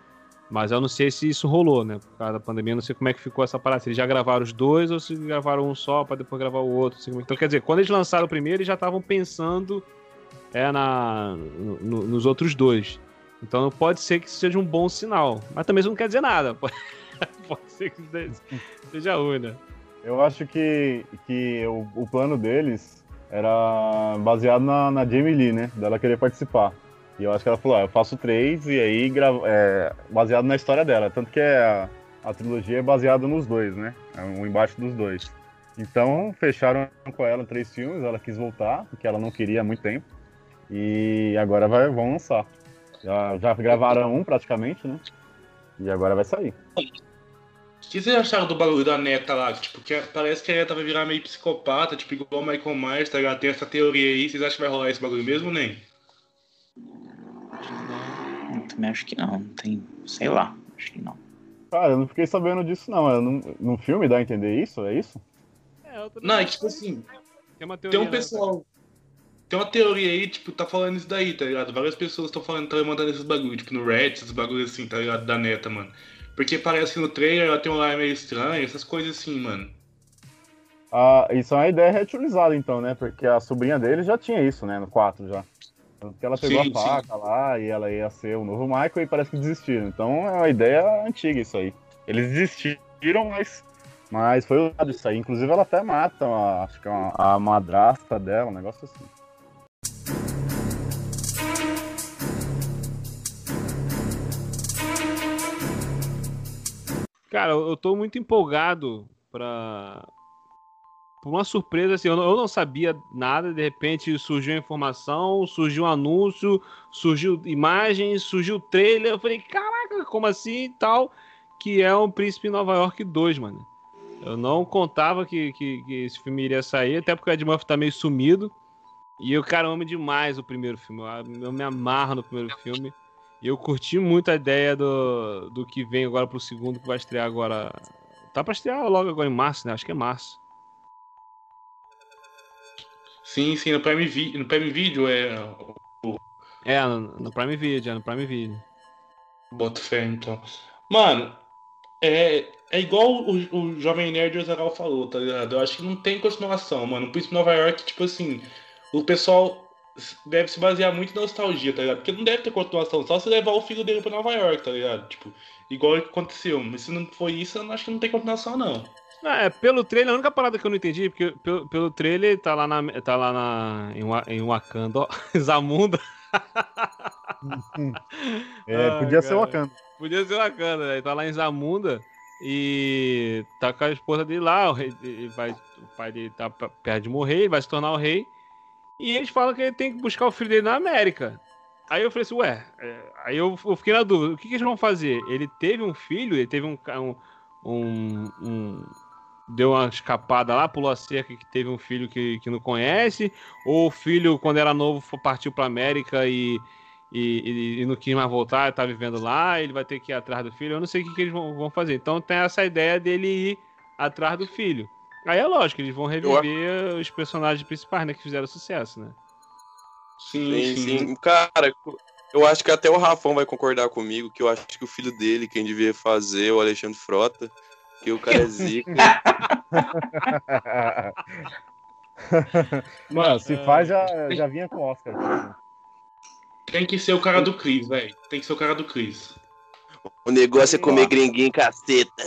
Mas eu não sei se isso rolou, né? Por causa da pandemia, eu não sei como é que ficou essa parada. Se eles já gravaram os dois ou se gravaram um só pra depois gravar o outro. que- Então, quer dizer, quando eles lançaram o primeiro, eles já estavam pensando é, na, no- no- nos outros dois. Então pode ser que seja um bom sinal. Mas também isso não quer dizer nada. Pode, pode ser que seja ruim, né? Eu acho que, que o, o plano deles era baseado na, na Jamie Lee, né? Dela querer participar. E eu acho que ela falou, ah, eu faço três e aí gravo, é, baseado na história dela. Tanto que a, a trilogia é baseada nos dois, né? É um embate dos dois. Então, fecharam com ela três filmes, ela quis voltar, porque ela não queria há muito tempo. E agora vai, vão lançar. Já, já gravaram um praticamente, né? E agora vai sair. O que vocês acharam do bagulho da neta lá? Tipo, que parece que a neta vai virar meio psicopata, tipo, igual o Michael Myers, tá ligado? Tem essa teoria aí. Vocês acham que vai rolar esse bagulho mesmo, nem? Eu também acho que não. Não tem. Sei lá. Acho que não. Cara, eu não fiquei sabendo disso, não. É, no, no filme dá a entender isso? É isso? É, Não, é tipo assim, Tem uma tem teoria. um né? pessoal. Tem uma teoria aí, tipo, tá falando isso daí, tá ligado? Várias pessoas estão falando, estão mandando esses bagulho, tipo, no Reddit, esses bagulhos assim, tá ligado? Da neta, mano. Porque parece que no trailer ela tem um ar meio estranho, essas coisas assim, mano. Ah, isso é uma ideia reutilizada, então, né? Porque a sobrinha dele já tinha isso, né? No 4 já. Porque ela pegou Sim, a faca lá e ela ia ser o novo Michael e parece que desistiram. Então é uma ideia antiga isso aí. Eles desistiram, mas, mas foi usado isso aí. Inclusive ela até mata, a- acho que é uma- a madrasta dela, um negócio assim. Cara, eu tô muito empolgado pra. Por uma surpresa, assim, eu não, sabia nada, de repente surgiu a informação, surgiu um anúncio, surgiu imagens, surgiu trailer, eu falei, caraca, como assim e tal? Que é um Príncipe Nova York 2, mano. Eu não contava que, que, que esse filme iria sair, até porque o Ed tá meio sumido. E eu, cara, amo demais o primeiro filme. Eu me amarro no primeiro filme. Eu curti muito a ideia do, do que vem agora pro segundo, que vai estrear agora. Tá pra estrear logo agora em março, né? Acho que é março. Sim, sim, no Prime, Vi- no Prime Video é. É, no, no Prime Video, é no Prime Video. Boto fé, então. Mano, é, é igual o, o Jovem Nerd Ozagal falou, tá ligado? Eu acho que não tem continuação, mano. O Príncipe de Nova York, tipo assim, o pessoal deve se basear muito em nostalgia, tá ligado? Porque não deve ter continuação, só se levar o filho dele pra Nova York, tá ligado? Tipo, igual que aconteceu. Mas se não foi isso, eu acho que não tem continuação, não. Não, é, pelo trailer, a única parada que eu não entendi, porque pelo, pelo trailer tá lá, na, tá lá na, em, em Wakanda, ó, Zamunda. É, Ai, podia ser cara. o Wakanda. Podia ser Wakanda, né? Tá lá em Zamunda e tá com a esposa dele lá, o, rei, ele vai, o pai dele tá perto de morrer, ele vai se tornar o rei. E eles falam que ele tem que buscar o filho dele na América. Aí eu falei assim, ué, é, aí eu, eu fiquei na dúvida, o que, que eles vão fazer? Ele teve um filho, ele teve um, um, um, deu uma escapada lá, pulou a cerca que teve um filho que, que não conhece, ou o filho, quando era novo, partiu pra América e, e, e- e não quis mais voltar, tá vivendo lá, ele vai ter que ir atrás do filho, eu não sei o que, que eles vão, vão fazer. Então tem essa ideia dele ir atrás do filho. Aí é lógico, eles vão reviver os personagens principais, né, que fizeram sucesso, né? Sim, Sim, sim. Cara, eu acho que até o Rafão vai concordar comigo, que eu acho que o filho dele, quem devia fazer, é o Alexandre Frota, que o cara é zica. Mano, se faz, já, já vinha com o Oscar. Tem que ser o cara do Chris, velho. Tem que ser o cara do Chris. O negócio é comer gringuinho caceta.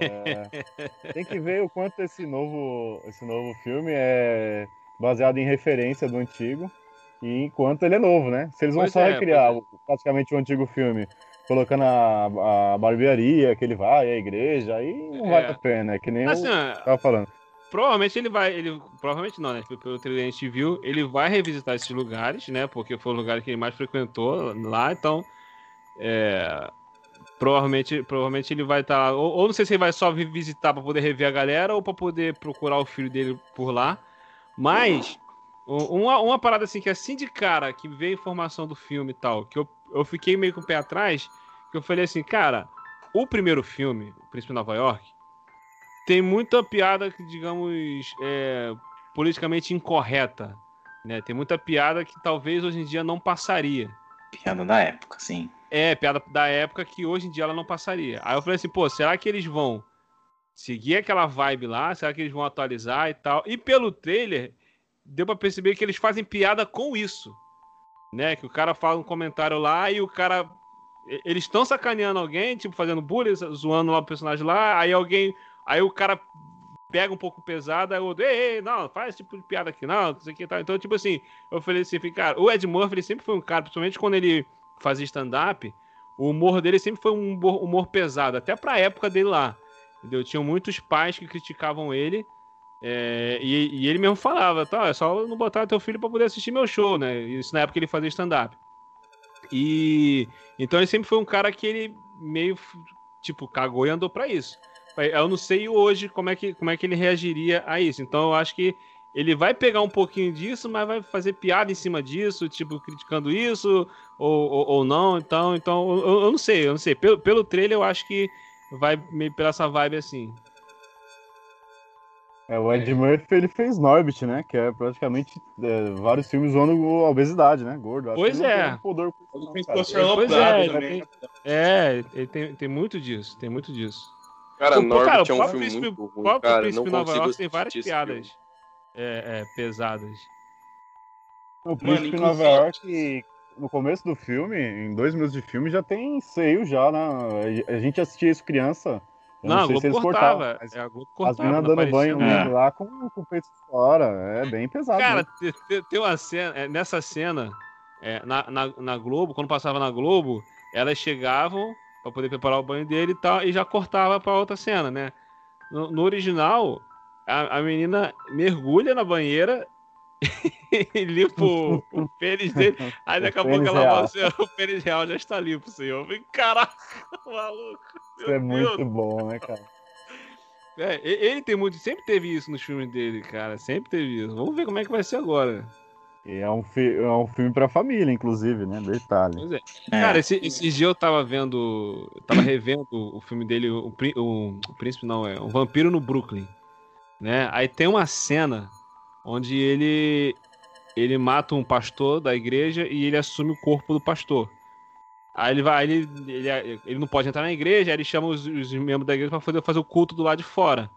É, tem que ver o quanto esse novo, esse novo filme é baseado em referência do antigo e enquanto ele é novo, né? Se eles vão Pois só é, recriar o- praticamente o antigo filme, colocando a, a barbearia que ele vai, a igreja, aí não É. vale a pena, é que nem Assim, eu tava falando. provavelmente ele vai. Ele, provavelmente não, né? Pelo trailer que a gente viu, ele vai revisitar esses lugares, né? Porque foi o lugar que ele mais frequentou lá, então. é, provavelmente, provavelmente ele vai estar lá. Ou, ou não sei se ele vai só vir visitar pra poder rever a galera ou pra poder procurar o filho dele por lá. Mas. Uma, uma parada assim que assim de cara que vê a informação do filme e tal, que eu, eu fiquei meio com o pé atrás, que eu falei assim, cara, o primeiro filme, O Príncipe de Nova York, tem muita piada que, digamos, é, politicamente incorreta. Né? Tem muita piada que talvez hoje em dia não passaria. Piada da época, sim. É, piada da época que hoje em dia ela não passaria. Aí eu falei assim, pô, será que eles vão seguir aquela vibe lá? Será que eles vão atualizar e tal? E pelo trailer, deu pra perceber que eles fazem piada com isso. Né? Que o cara fala um comentário lá e o cara. Eles estão sacaneando alguém, tipo, fazendo bullying, zoando lá o personagem lá, aí alguém. Aí o cara pega um pouco pesado, aí o outro, ei, ei, não, faz esse tipo de piada aqui, não, não sei o que tal. Então, tipo assim, eu falei assim, cara, o Ed Murphy sempre foi um cara, principalmente quando ele fazia stand-up, o humor dele sempre foi um humor, pesado, até pra época dele lá. Entendeu? Tinham muitos pais que criticavam ele. é, e, e ele mesmo falava, tá, é só não botar teu filho pra poder assistir meu show, né? Isso na época ele fazia stand-up. E então ele sempre foi um cara que ele meio tipo cagou e andou pra isso. Eu não sei hoje como é, que, como é que ele reagiria a isso. Então eu acho que ele vai pegar um pouquinho disso, mas vai fazer piada em cima disso, tipo, criticando isso, ou, ou, ou não. Então, então eu, eu, não sei, eu não sei. Pelo, pelo trailer, eu acho que vai meio pela essa vibe assim. É, o Ed Murphy ele fez Norbit, né? Que é praticamente é, vários filmes usando a obesidade, né? Gordo. Acho pois é. Um Ele Pois é, também. tem- É, ele tem, tem muito disso, tem muito disso. Cara, Pô, Norbit cara, é o um próprio filme Príncipe- muito O ruim, cara. Príncipe Não de Nova consigo York tem várias piadas filme. É, é, pesadas. O Príncipe inclusive- Nova York, no começo do filme, em dois minutos de filme, já tem seio já, né? A gente assistia isso criança. Eu Não, não, a sei se Globo eles cortava. cortavam. mas é, a Globo as meninas não dando banho né? lá com, com o peito fora. É bem pesado. Cara, né? te- te- tem uma cena, é, nessa cena, é, na, na, na Globo, quando passava na Globo, elas chegavam pra poder preparar o banho dele e tal, e já cortava pra outra cena, né? No, no original, a, a menina mergulha na banheira e limpa o, o pênis dele. Aí O daqui a pouco ela real. fala assim, o pênis real já está limpo, senhor. Eu falei, caraca, maluco. Isso é Deus. muito bom, né, cara? É, ele tem muito, sempre teve isso nos filmes dele, cara. Sempre teve isso. Vamos ver como é que vai ser agora. É um, fi- é um filme pra família, inclusive, né? Detalhe. Pois é. É. Cara, esse, esses dias eu tava vendo. Eu tava revendo o filme dele, o, o, o Príncipe não, é um Vampiro no Brooklyn. Né? Aí tem uma cena onde ele ele mata um pastor da igreja e ele assume o corpo do pastor. Aí ele vai, ele, ele, ele não pode entrar na igreja, aí ele chama os, os membros da igreja pra poder fazer o culto do lado de fora.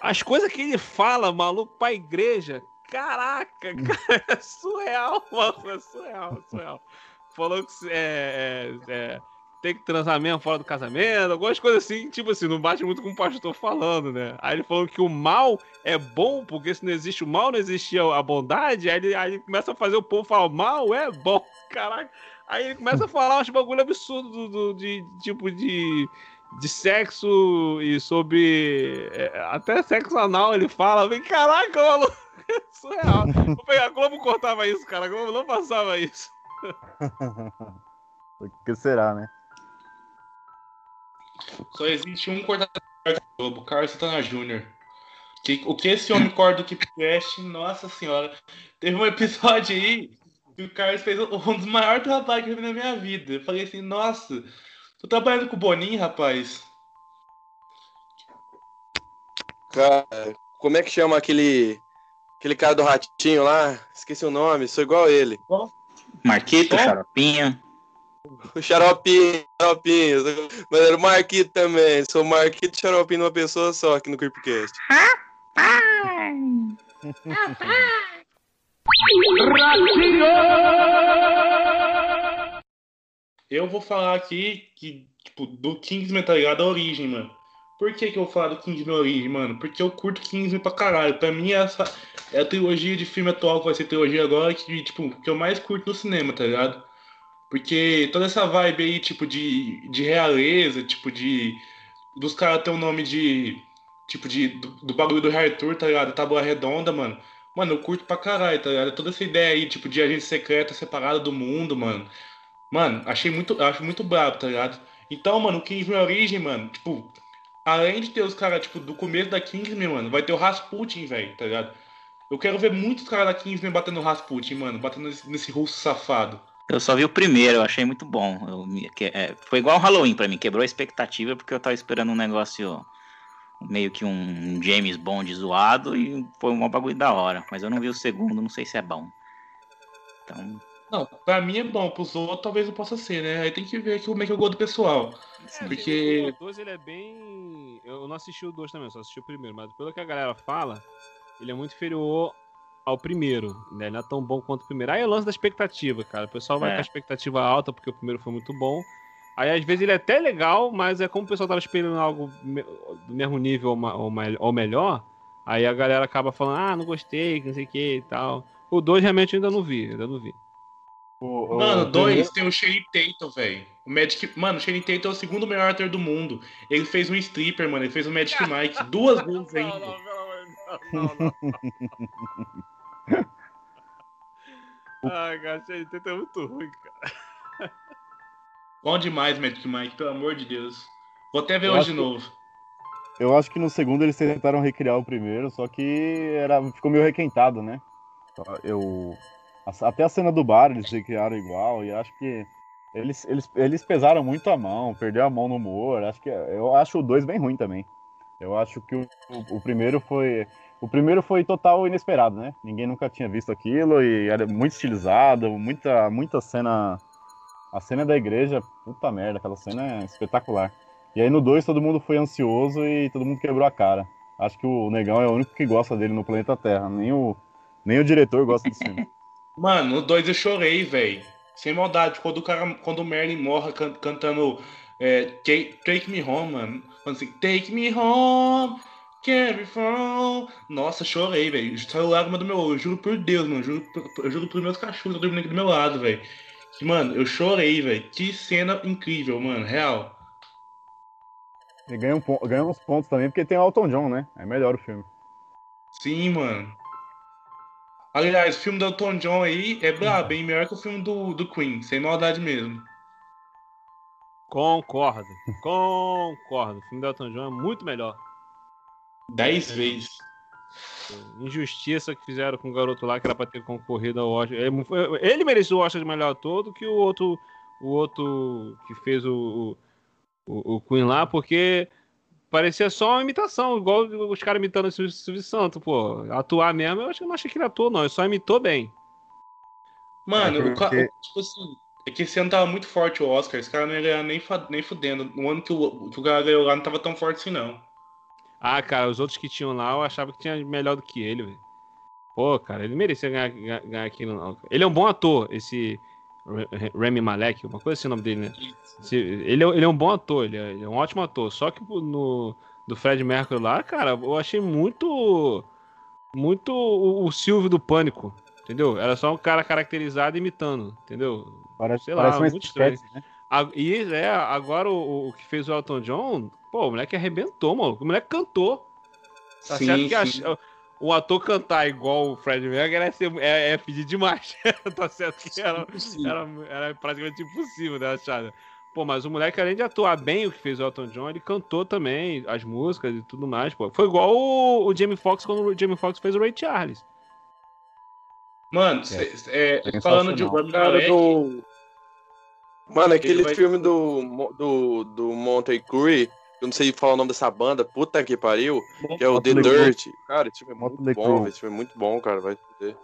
As coisas que ele fala, maluco, pra igreja, caraca, cara, é surreal, mano, é surreal, é surreal. Falou que é, é, é, tem que transar mesmo fora do casamento, algumas coisas assim, tipo assim, não bate muito com o pastor falando, né? Aí ele falou que o mal é bom, porque se não existe o mal, não existe a bondade, aí ele, aí ele começa a fazer o povo falar, o mal é bom, caraca. Aí ele começa a falar uns bagulho absurdo do, do- de tipo de, de sexo e sobre é, até sexo anal ele fala, vem caraca, maluco, é surreal. A Globo cortava isso, cara, a Globo não passava isso. O que será, né? Só existe um cortador da Globo, Carlos Santana Jr. Que, o que esse homem corta do KeepCast, nossa senhora. Teve um episódio aí que o Carlos fez um dos maiores trabalhos que eu vi na minha vida. Eu falei assim, nossa, tô trabalhando com o Boninho, rapaz. Cara, como é que chama aquele. Aquele cara do ratinho lá? Esqueci o nome, sou igual ele. Marquito, Bom. O Xaropinho, Xaropinho. Mas era o Marquito também. Sou Marquito e Xaropinho numa pessoa só aqui no Creepcast. Eu vou falar aqui que, tipo, do Kingsman, tá ligado? A origem, mano. Por que, que eu vou falar do Kingsman Origem, mano? Porque eu curto Kingsman pra caralho. Pra mim, essa é a trilogia de filme atual que vai ser trilogia agora que, tipo, que eu mais curto no cinema, tá ligado? Porque toda essa vibe aí, tipo, de, de realeza, tipo, de. Dos caras ter o nome de. Tipo, de. Do, do bagulho do Rei Arthur, tá ligado? Tábua redonda, mano. Mano, eu curto pra caralho, tá ligado? Toda essa ideia aí, tipo, de agente secreta separada do mundo, mano. Mano, achei muito. Acho muito brabo, tá ligado? Então, mano, o Kingsman Origem, mano, tipo. Além de ter os caras, tipo, do começo da Kingsman, mano, vai ter o Rasputin, velho, tá ligado? Eu quero ver muitos caras da Kingsman batendo no Rasputin, mano, batendo nesse, nesse russo safado. Eu só vi o primeiro, eu achei muito bom. Eu que- é, foi igual o Halloween pra mim, quebrou a expectativa porque eu tava esperando um negócio meio que um James Bond zoado e foi um bagulho da hora. Mas eu não vi o segundo, não sei se é bom. Então, Não, pra mim é bom, pros outros talvez não possa ser, né? Aí tem que ver aqui como é que eu gosto do pessoal. É, Porque- O 2 ele é bem. Eu não assisti o 2 também, eu só assisti o primeiro, mas pelo que a galera fala, ele é muito inferior ao primeiro, né? Ele não é tão bom quanto o primeiro. Aí é o lance da expectativa, cara. O pessoal vai É. com a expectativa alta porque o primeiro foi muito bom. Aí às vezes ele é até legal, mas é como o pessoal tava esperando algo do mesmo nível ou, ou melhor. Aí a galera acaba falando, ah, não gostei, que não sei o que e tal. O 2 realmente eu ainda não vi, ainda não vi. O- o Mano, dois tem o Shane Tatum, velho. O Magic. Mano, o Shane Tatum é o segundo melhor ator do mundo. Ele fez um stripper, mano. Ele fez o Magic Mike duas vezes ainda. não, não, não. Ai, cara, esse tenta é muito ruim, cara. Bom demais, Magic Mike, pelo amor de Deus. Vou até ver Eu hoje de que- novo. eu acho que no segundo eles tentaram recriar o primeiro, só que era, ficou meio requentado, né? Eu, até a cena do bar eles recriaram igual, e acho que eles, eles, eles pesaram muito a mão, perdeu a mão no humor. Acho que, eu acho o dois bem ruim também. Eu acho que o, o, o primeiro foi. O primeiro foi total inesperado, né? Ninguém nunca tinha visto aquilo e era muito estilizado, muita, muita cena. A cena da igreja, puta merda, aquela cena é espetacular. E aí no 2 todo mundo foi ansioso e todo mundo quebrou a cara. Acho que o Negão é o único que gosta dele no planeta Terra. Nem o, nem o diretor gosta desse filme. Mano, no 2 eu chorei, velho. Sem maldade, quando o cara, quando o Merlin morre can, cantando é, take, take, Me Home, mano. Quando assim, Take Me Home, carry from. Nossa, chorei, velho. Saiu lágrima do meu olho, juro por Deus, mano. Juro, eu juro por meus cachorros dormindo aqui do meu lado, velho. Mano, eu chorei, velho. Que cena incrível, mano. Real. E ganha, um, ganha uns pontos também, porque tem o Elton John, né? É melhor o filme. Sim, mano. Aliás, o filme do Elton John aí é brabo, bem melhor que o filme do, do Queen, sem maldade mesmo. Concordo, concordo. O filme do Elton John é muito melhor. Dez vezes. Injustiça que fizeram com o garoto lá, que era pra ter concorrido ao Oscar. Ele mereceu o Oscar de melhor todo que o outro, o outro que fez o, o, o Queen lá, porque parecia só uma imitação, igual os caras imitando o Silvio Santos, pô. Atuar mesmo, eu acho que não achei que ele atuou, não. Ele só imitou bem. Mano, é porque... o, tipo assim, é que esse ano tava muito forte o Oscar. Esse cara não ia ganhar nem, nem fudendo. No ano que o, que o cara ganhou lá não tava tão forte assim, não. Ah, cara, os outros que tinham lá eu achava que tinha melhor do que ele, velho. Pô, cara, ele merecia ganhar, ganhar, aquilo, não. Ele é um bom ator, esse Remy Malek, uma coisa assim o nome dele, né? Ele é, ele é um bom ator, ele é, ele é um ótimo ator. Só que no do Fred Mercury lá, cara, eu achei muito. Muito o, o Silvio do Pânico, entendeu? Era só um cara caracterizado imitando, entendeu? Parece, Sei parece lá, muito estranho. Né? E é, agora o, o, que fez o Elton John, pô, o moleque arrebentou, mano. O moleque cantou. Tá sim, certo que a, um ator cantar igual o Fred Mercury é, ser, é, é pedir demais. tá certo que era, era, era, praticamente impossível, né, achada. Pô, mas o moleque, além de atuar bem o que fez o Elton John, ele cantou também as músicas e tudo mais, pô. Foi igual o, o Jamie Foxx quando o Jamie Foxx fez o Ray Charles. Mano, é, é, falando de Rami Malek... Do... Mano, aquele filme do, do, do Monte Curry eu não sei falar o nome dessa banda, puta que pariu, que é o The Dirt. Cara, esse filme é muito bom, esse filme é muito bom, cara, vai ter.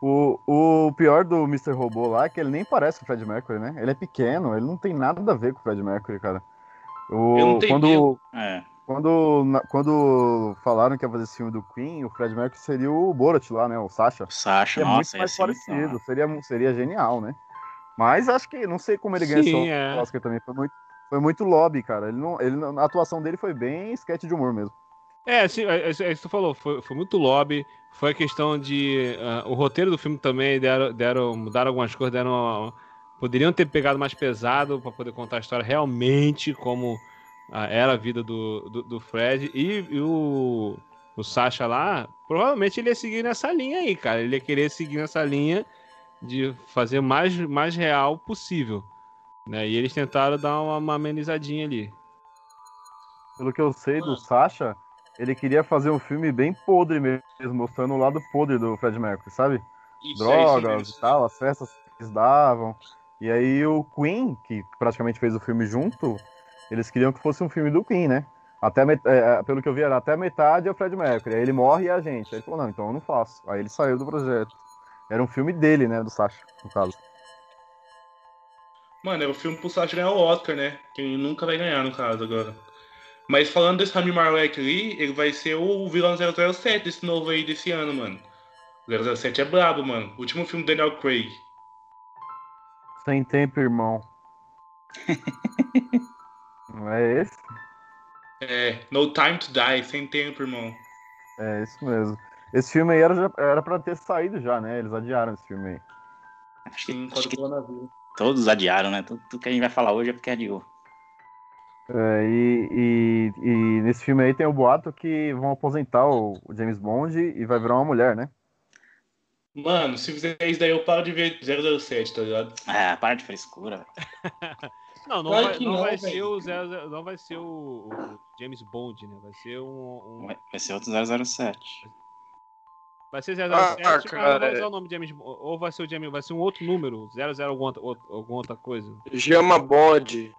O, o pior do Mr. Robô lá é que ele nem parece o Fred Mercury, né? Ele é pequeno, ele não tem nada a ver com o Fred Mercury, cara. O, eu não tenho quando, é. Quando, quando falaram que ia fazer esse filme do Queen, o Fred Mercury seria o Borat lá, né? O Sasha. Sasha, é nossa, muito mais parecido, seria, seria genial, né? Mas acho que, não sei como ele ganhou Sim, é. Oscar também, foi muito, foi muito lobby, cara. Ele não, ele, a atuação dele foi bem sketch de humor mesmo. É, assim, é, é, é isso que tu falou, foi, foi muito lobby. Foi a questão de. Uh, o roteiro do filme também deram, deram, mudaram algumas coisas, deram. Poderiam ter pegado mais pesado para poder contar a história realmente como era a vida do, do, do Fred. E, e, o, o Sasha lá, provavelmente ele ia seguir nessa linha aí, cara. Ele ia querer seguir nessa linha de fazer mais, mais real possível. Né? E eles tentaram dar uma, uma amenizadinha ali. Pelo que eu sei do Sasha, ele queria fazer um filme bem podre mesmo, mostrando o lado podre do Fred Mercury, sabe? Isso, Drogas é e tal, as festas que eles davam. E aí o Queen, que praticamente fez o filme junto, eles queriam que fosse um filme do Queen, né? Até, é, é, pelo que eu vi, era até a metade é o Fred Mercury. Aí ele morre e a gente. Aí ele falou, não, então eu não faço. Aí ele saiu do projeto. Era um filme dele, né, do Sasha, no caso. Mano, é o filme pro Sacha ganhar o Oscar, né? Que ele nunca vai ganhar, no caso, agora. Mas falando desse Rami Malek ali, ele vai ser o vilão 007 desse novo aí desse ano, mano. 007 é brabo, mano. O último filme do Daniel Craig. Sem tempo, irmão. Não é esse? É, No Time to Die, sem tempo, irmão. É, isso mesmo. Esse filme aí era, era pra ter saído já, né? Eles adiaram esse filme aí. Sim, quando o coronavírus. Todos adiaram, né? Tudo, tudo, que a gente vai falar hoje é porque adiou. É, e, e, e, nesse filme aí tem o boato que vão aposentar o, o, James Bond e vai virar uma mulher, né? Mano, se fizer isso daí eu paro de ver 007, tá ligado? Ah, para de frescura. Não, não Claro vai, não não, vai ser o 00, não vai ser o, o James Bond, né? Vai ser um, um- Vai ser outro 007. vai ser 007, Ah, mas cara, não vai é- usar o nome James Bond, ou vai ser o James, vai ser um outro número, 00 alguma alguma outra coisa. Chama Bond.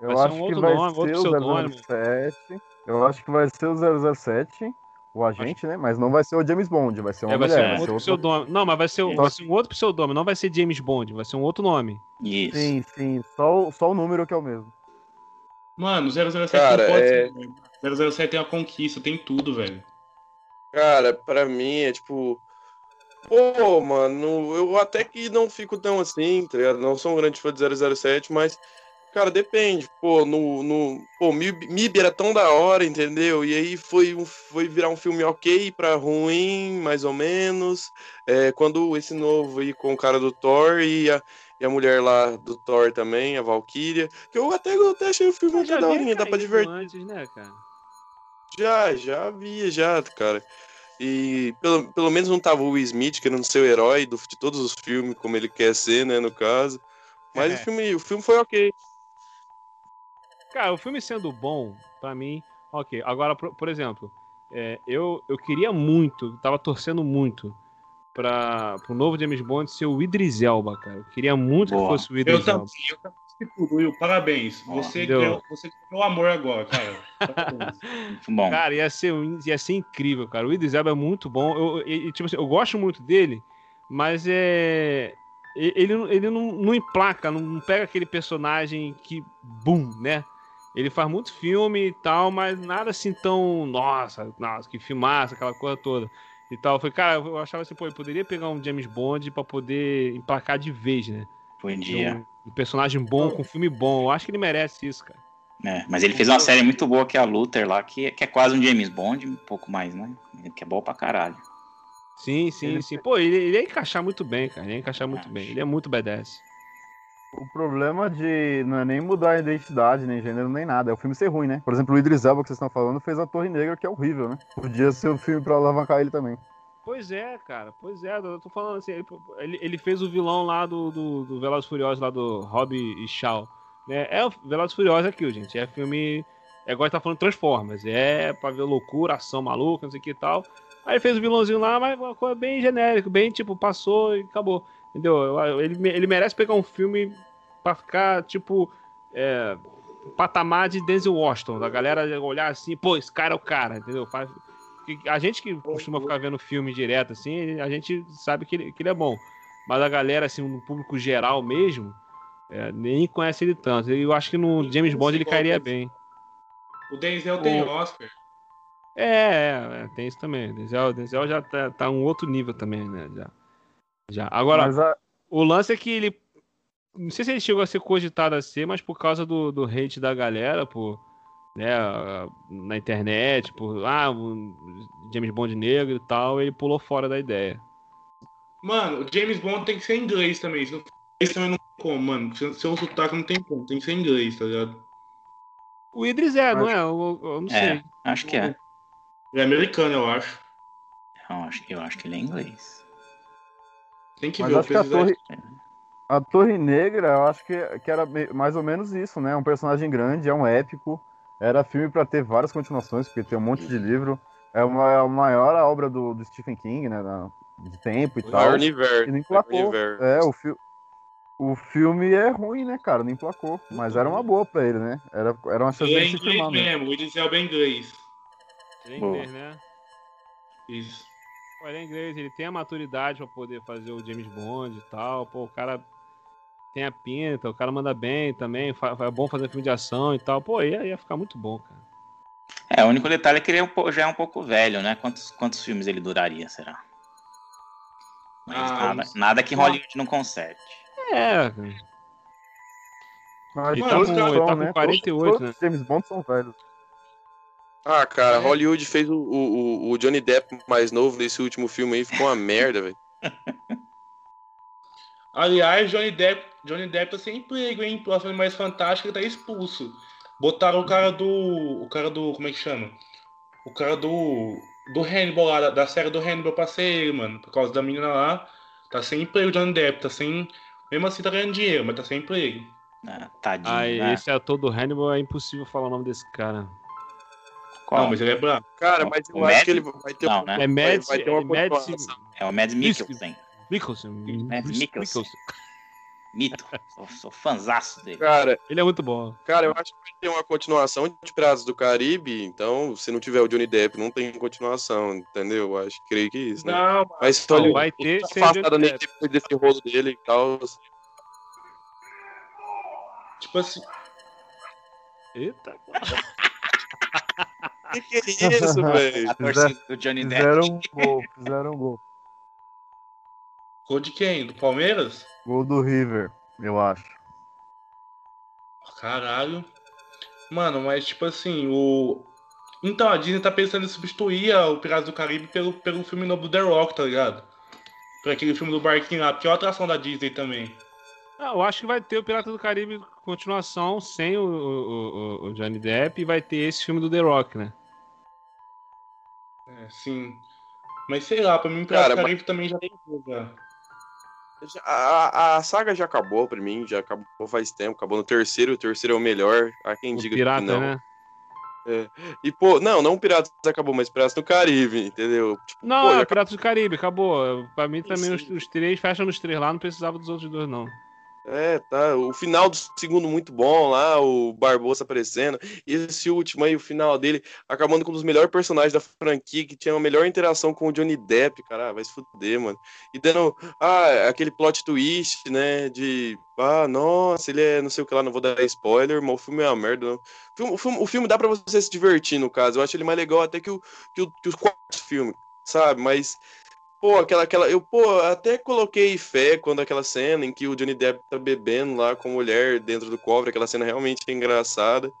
Eu Vai ser acho um que vai nome, outro ser o pseudônimo. 007. Eu acho que vai ser o 007, o agente, né? Mas não vai ser o James Bond, vai ser uma É, vai mulher. ser um vai ser outro outro... pseudônimo. Não, mas vai ser, vai ser um outro pseudônimo, não vai ser James Bond, vai ser um outro nome. Isso. Sim, sim. Só, o- só o número que é o mesmo. Mano, 007 Cara, não pode é- ser. velho. 007 tem a conquista, tem tudo, velho. Cara, pra mim é tipo. Pô, mano, eu até que não fico tão assim, tá ligado? Não sou um grande fã de 007, mas, cara, depende. Pô, no. no pô, MIB, era tão da hora, entendeu? E aí foi, um, foi virar um filme ok pra ruim, mais ou menos. É, quando esse novo aí com o cara do Thor e a, e a mulher lá do Thor também, a Valkyria, que eu até, eu até achei o filme até daorinha, havia dá pra divertir. antes, né, cara? Já, já havia, já, cara. E pelo, pelo menos não tava o Will Smith querendo ser o herói do- de todos os filmes, como ele quer ser, né, no caso. Mas É. o, filme, o filme foi ok. Cara, o filme sendo bom, pra mim, ok. Agora, por, por exemplo, é, eu, eu queria muito, tava torcendo muito pra, pro novo James Bond ser o Idris Elba, cara. Eu queria muito Boa. que fosse o Eu Idris também, Elba. eu também. Will, parabéns. Você entendeu? ganhou, você ganhou amor agora, cara. Bom. Cara, ia ser, um- ia ser incrível, cara. O Idris Elba é muito bom. Eu, e- e, tipo assim, eu gosto muito dele, mas é. Ele, não- ele não, não emplaca, não pega aquele personagem que. Bum, né? Ele faz muito filme e tal, mas nada assim tão. Nossa, nossa, que filmaça, aquela coisa toda. E tal. Eu falei, cara, eu achava assim, pô, ele poderia pegar um James Bond pra poder emplacar de vez, né? Podia. Um, um personagem bom, com um filme bom. Eu acho que ele merece isso, cara. É, mas ele fez uma série muito boa que é a Luther lá, que, que é quase um James Bond, um pouco mais, né? Que é boa pra caralho. Sim, sim, Ele- sim. Pô, ele, ele ia encaixar muito bem, cara. Ele ia encaixar muito Acho. bem. Ele é muito badass. O problema de não é nem mudar a identidade, nem gênero, nem nada. É o filme ser ruim, né? Por exemplo, o Idris Elba que vocês estão falando fez a Torre Negra, que é horrível, né? Podia ser um filme pra alavancar ele também. Pois é, cara. Pois é. Eu tô falando assim. Ele, ele, fez o vilão lá do, do, do Velozes Furiosos, lá do Hobby e Shaw. Né? É o Velozes Furiosos aquilo, gente. É filme... É igual a gente tá falando Transformers. É pra ver loucura, ação maluca, não sei o que e tal. Aí fez o vilãozinho lá, mas uma coisa bem genérica. Bem, tipo, passou e acabou. Entendeu? Eu- Ele, ele merece pegar um filme pra ficar, tipo... É, patamar de Denzel Washington. Da galera olhar assim, pô, esse cara é o cara, entendeu? A gente que costuma ficar vendo filme direto, assim, a gente sabe que ele, que ele é bom. Mas a galera, assim, no público geral mesmo, é, nem conhece ele tanto. Eu acho que no James Bond ele cairia bem. O Denzel tem O- Oscar. É, é, é, tem isso também. Denzel, Denzel já tá, tá um outro nível também, né? Já. Já. Agora, a- o lance é que ele. Não sei se ele chegou a ser cogitado a ser, mas por causa do, do hate da galera, por. Né, na internet, por. Ah, um James Bond negro e tal, ele pulou fora da ideia. Mano, o James Bond tem que ser em inglês também. Se não inglês também não tem como, mano. Se seu sotaque não tem como, tem que ser em inglês, tá ligado? O Idris é, não Acho- é? Eu, eu não É, sei. acho que é. Ele é americano, eu acho. Eu acho, eu acho que ele é inglês. Tem que Mas ver, acho que a Torre, a Torre Negra, eu acho que, que era mais ou menos isso, né? Um personagem grande, é um épico. Era filme pra ter várias continuações, porque tem um monte de livro. É uma, é a maior obra do, do Stephen King, né? da- de tempo e O tal. universo. E não emplacou. universo. É, o, fi o filme é ruim, né, cara? Não emplacou. Mas era uma boa pra ele, né? Era, era uma chance Ele é dele se filmar mesmo. mesmo, o é bem inglês. É inglês, né? Isso. Pô, ele é inglês, ele tem a maturidade pra poder fazer o James Bond e tal. Pô, o cara tem a pinta, o cara manda bem também. É bom fazer filme de ação e tal. Pô, ia, ia ficar muito bom, cara. É, o único detalhe é que ele é um já é um pouco velho, né? Quantos, quantos filmes ele duraria, será? Mas Ah, nada, nada que Hollywood não conserte. É, cara. Mas Ele tá todos com- ele tá com né? 48, todos, né? todos os James Bond são velhos. Ah, cara, É. Hollywood fez o, o, o- Johnny Depp mais novo nesse último filme aí, ficou uma merda, velho. Aliás, Johnny Depp, Johnny Depp tá sem emprego, hein? Próximo mais fantástico, ele tá expulso. Botaram o cara do. O cara do. Como é que chama? O cara do. Do Hannibal lá, da, da série do Hannibal pra ser ele, mano. Por causa da menina lá. Tá sem emprego, Johnny Depp. Tá sem. Mesmo assim tá ganhando dinheiro, mas tá sem emprego. Ah, tadinho. Ah, né? esse ator do Hannibal é impossível falar o nome desse cara. Qual? Não, mas ele é branco. Cara, mas eu o acho Mads? que ele vai ter Não, um- né? É Mads, vai ter uma é Mads continuação. É o Mads Mikkelsen. Mikkelsen. Mads Mikkelsen. Mito. Sou, sou fanzaço dele. Cara, Ele é muito bom. cara, eu acho que vai ter uma continuação de Piratas do Caribe, então se não tiver o Johnny Depp, não tem continuação, entendeu? Eu acho, creio que é isso, né? Não, Mas Não, olha, vai ter sem afastada Johnny nem Depp. depois desse rolo dele e tal. tipo assim. Eita. Que que é isso, velho? A torcida do Johnny Depp. Fizeram um gol, fizeram um gol. Gol de quem? Do Palmeiras? Gol do River, eu acho. Caralho. Mano, mas tipo assim, o. Então, a Disney tá pensando em substituir o Piratas do Caribe pelo, pelo filme novo do The Rock, tá ligado? Por aquele filme do barquinho lá, porque é uma atração da Disney também. Ah, eu acho que vai ter o Pirata do Caribe continuação sem o, o- o- o Johnny Depp e vai ter esse filme do The Rock, né? É, sim. Mas sei lá, pra mim o Piratas Cara, do Caribe também já tem. Já- A, a saga já acabou pra mim, já acabou faz tempo, acabou no terceiro, o terceiro é o melhor. Há quem O diga Pirata, que não. né? E, pô, não, não Piratas acabou, mas Piratas do Caribe, entendeu? Tipo, Não, pô, é Piratas do Caribe, acabou. Pra mim também os, os três, fecha nos três lá, não precisava dos outros dois, não. É, tá. O final do segundo muito bom lá, o Barbosa aparecendo. Esse último aí, o final dele, acabando com um dos melhores personagens da franquia, que tinha a melhor interação com o Johnny Depp, cara. Vai se fuder, mano. E dando, ah, aquele plot twist, né, de, ah, nossa, ele é não sei o que lá, não vou dar spoiler, mas o filme é uma merda. Não. O, filme, o, filme, o filme dá pra você se divertir, no caso. Eu acho ele mais legal até que, o, que, o, que os quatro filmes, sabe? Mas Pô, aquela, aquela. Eu, pô, até coloquei fé quando aquela cena em que o Johnny Depp tá bebendo lá com a mulher dentro do cofre, aquela cena realmente é engraçada.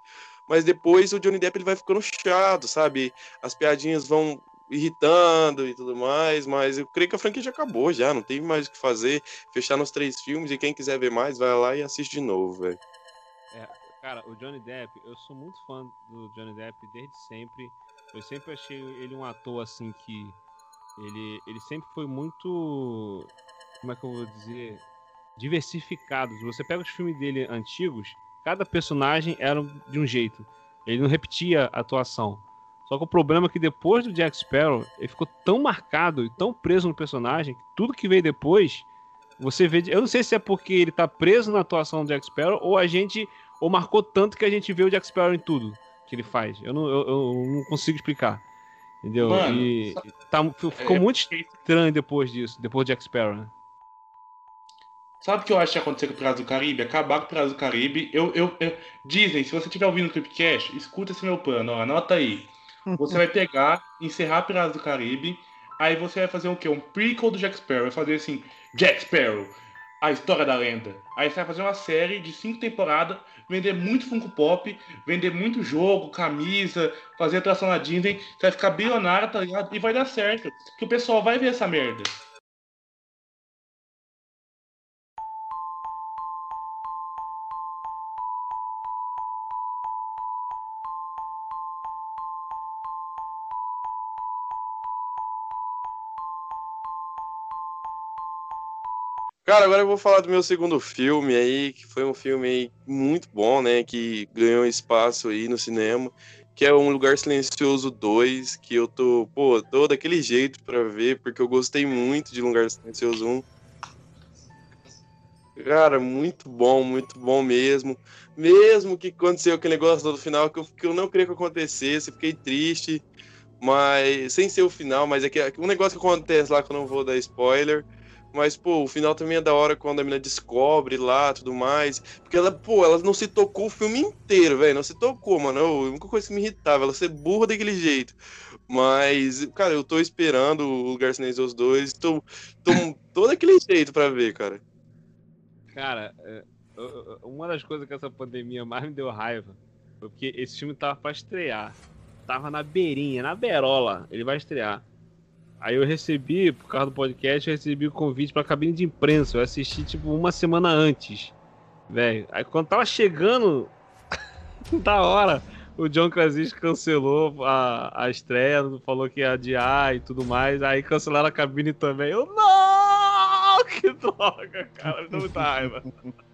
Mas depois o Johnny Depp ele vai ficando chato, sabe? As piadinhas vão irritando e tudo mais, mas eu creio que a franquia já acabou já, não tem mais o que fazer. Fechar nos três filmes e quem quiser ver mais, vai lá e assiste de novo, velho. Cara, o Johnny Depp, eu sou muito fã do Johnny Depp desde sempre. Eu sempre achei ele um ator assim que. Ele, ele sempre foi muito. Como é que eu vou dizer? Diversificado. Você pega os filmes dele antigos, cada personagem era de um jeito. Ele não repetia a atuação. Só que o problema é que depois do Jack Sparrow, ele ficou tão marcado e tão preso no personagem que tudo que veio depois, você vê. Eu não sei se é porque ele tá preso na atuação do Jack Sparrow ou a gente ou marcou tanto que a gente vê o Jack Sparrow em tudo que ele faz. Eu não, eu, eu não consigo explicar. Entendeu? Mano, e só- tá- ficou é muito estranho depois disso, depois do Jack Sparrow, né? Sabe o que eu acho que ia acontecer com o Piratas do Caribe? Acabar com o Piratas do Caribe. Eu, eu, eu- Dizem, se você estiver ouvindo o Clipcast, escuta esse meu plano, ó, anota aí. Você vai pegar, encerrar Piratas do Caribe, aí você vai fazer o quê? Um prequel do Jack Sparrow. Vai fazer assim, Jack Sparrow, a história da lenda. Aí você vai fazer uma série de cinco temporadas, vender muito Funko Pop, vender muito jogo, camisa, fazer atração na Disney, você vai ficar bilionário, tá ligado? E vai dar certo. Que o pessoal vai ver essa merda. Cara, agora eu vou falar do meu segundo filme aí, que foi um filme aí muito bom, né? Que ganhou espaço aí no cinema, que é Um Lugar Silencioso 2, que eu tô, pô, tô daquele jeito pra ver, porque eu gostei muito de Lugar Silencioso 1. Cara, muito bom, muito bom mesmo. Mesmo que aconteceu aquele negócio do final que eu, que eu não queria que acontecesse, fiquei triste, mas sem ser o final, mas é que é um negócio que acontece lá que eu não vou dar spoiler. Mas, pô, o final também é da hora quando a menina descobre lá tudo mais. Porque ela, pô, ela não se tocou o filme inteiro, velho. Não se tocou, mano. Eu- A única coisa que me irritava, ela ser burra daquele jeito. Mas, cara, eu tô esperando o Lugar Silencioso 2. Tô, tô, tô daquele jeito pra ver, cara. Cara, é, uma das coisas que essa pandemia mais me deu raiva foi porque esse filme tava pra estrear. Tava na beirinha, na berola. Ele vai estrear. Aí eu recebi, por causa do podcast, eu recebi o convite pra cabine de imprensa. Eu assisti, tipo, uma semana antes. Velho. Aí quando tava chegando da hora, o John Krasinski cancelou a, a estreia, falou que ia adiar e tudo mais. Aí cancelaram a cabine também. Eu, não! Que droga, cara. Me deu muita raiva.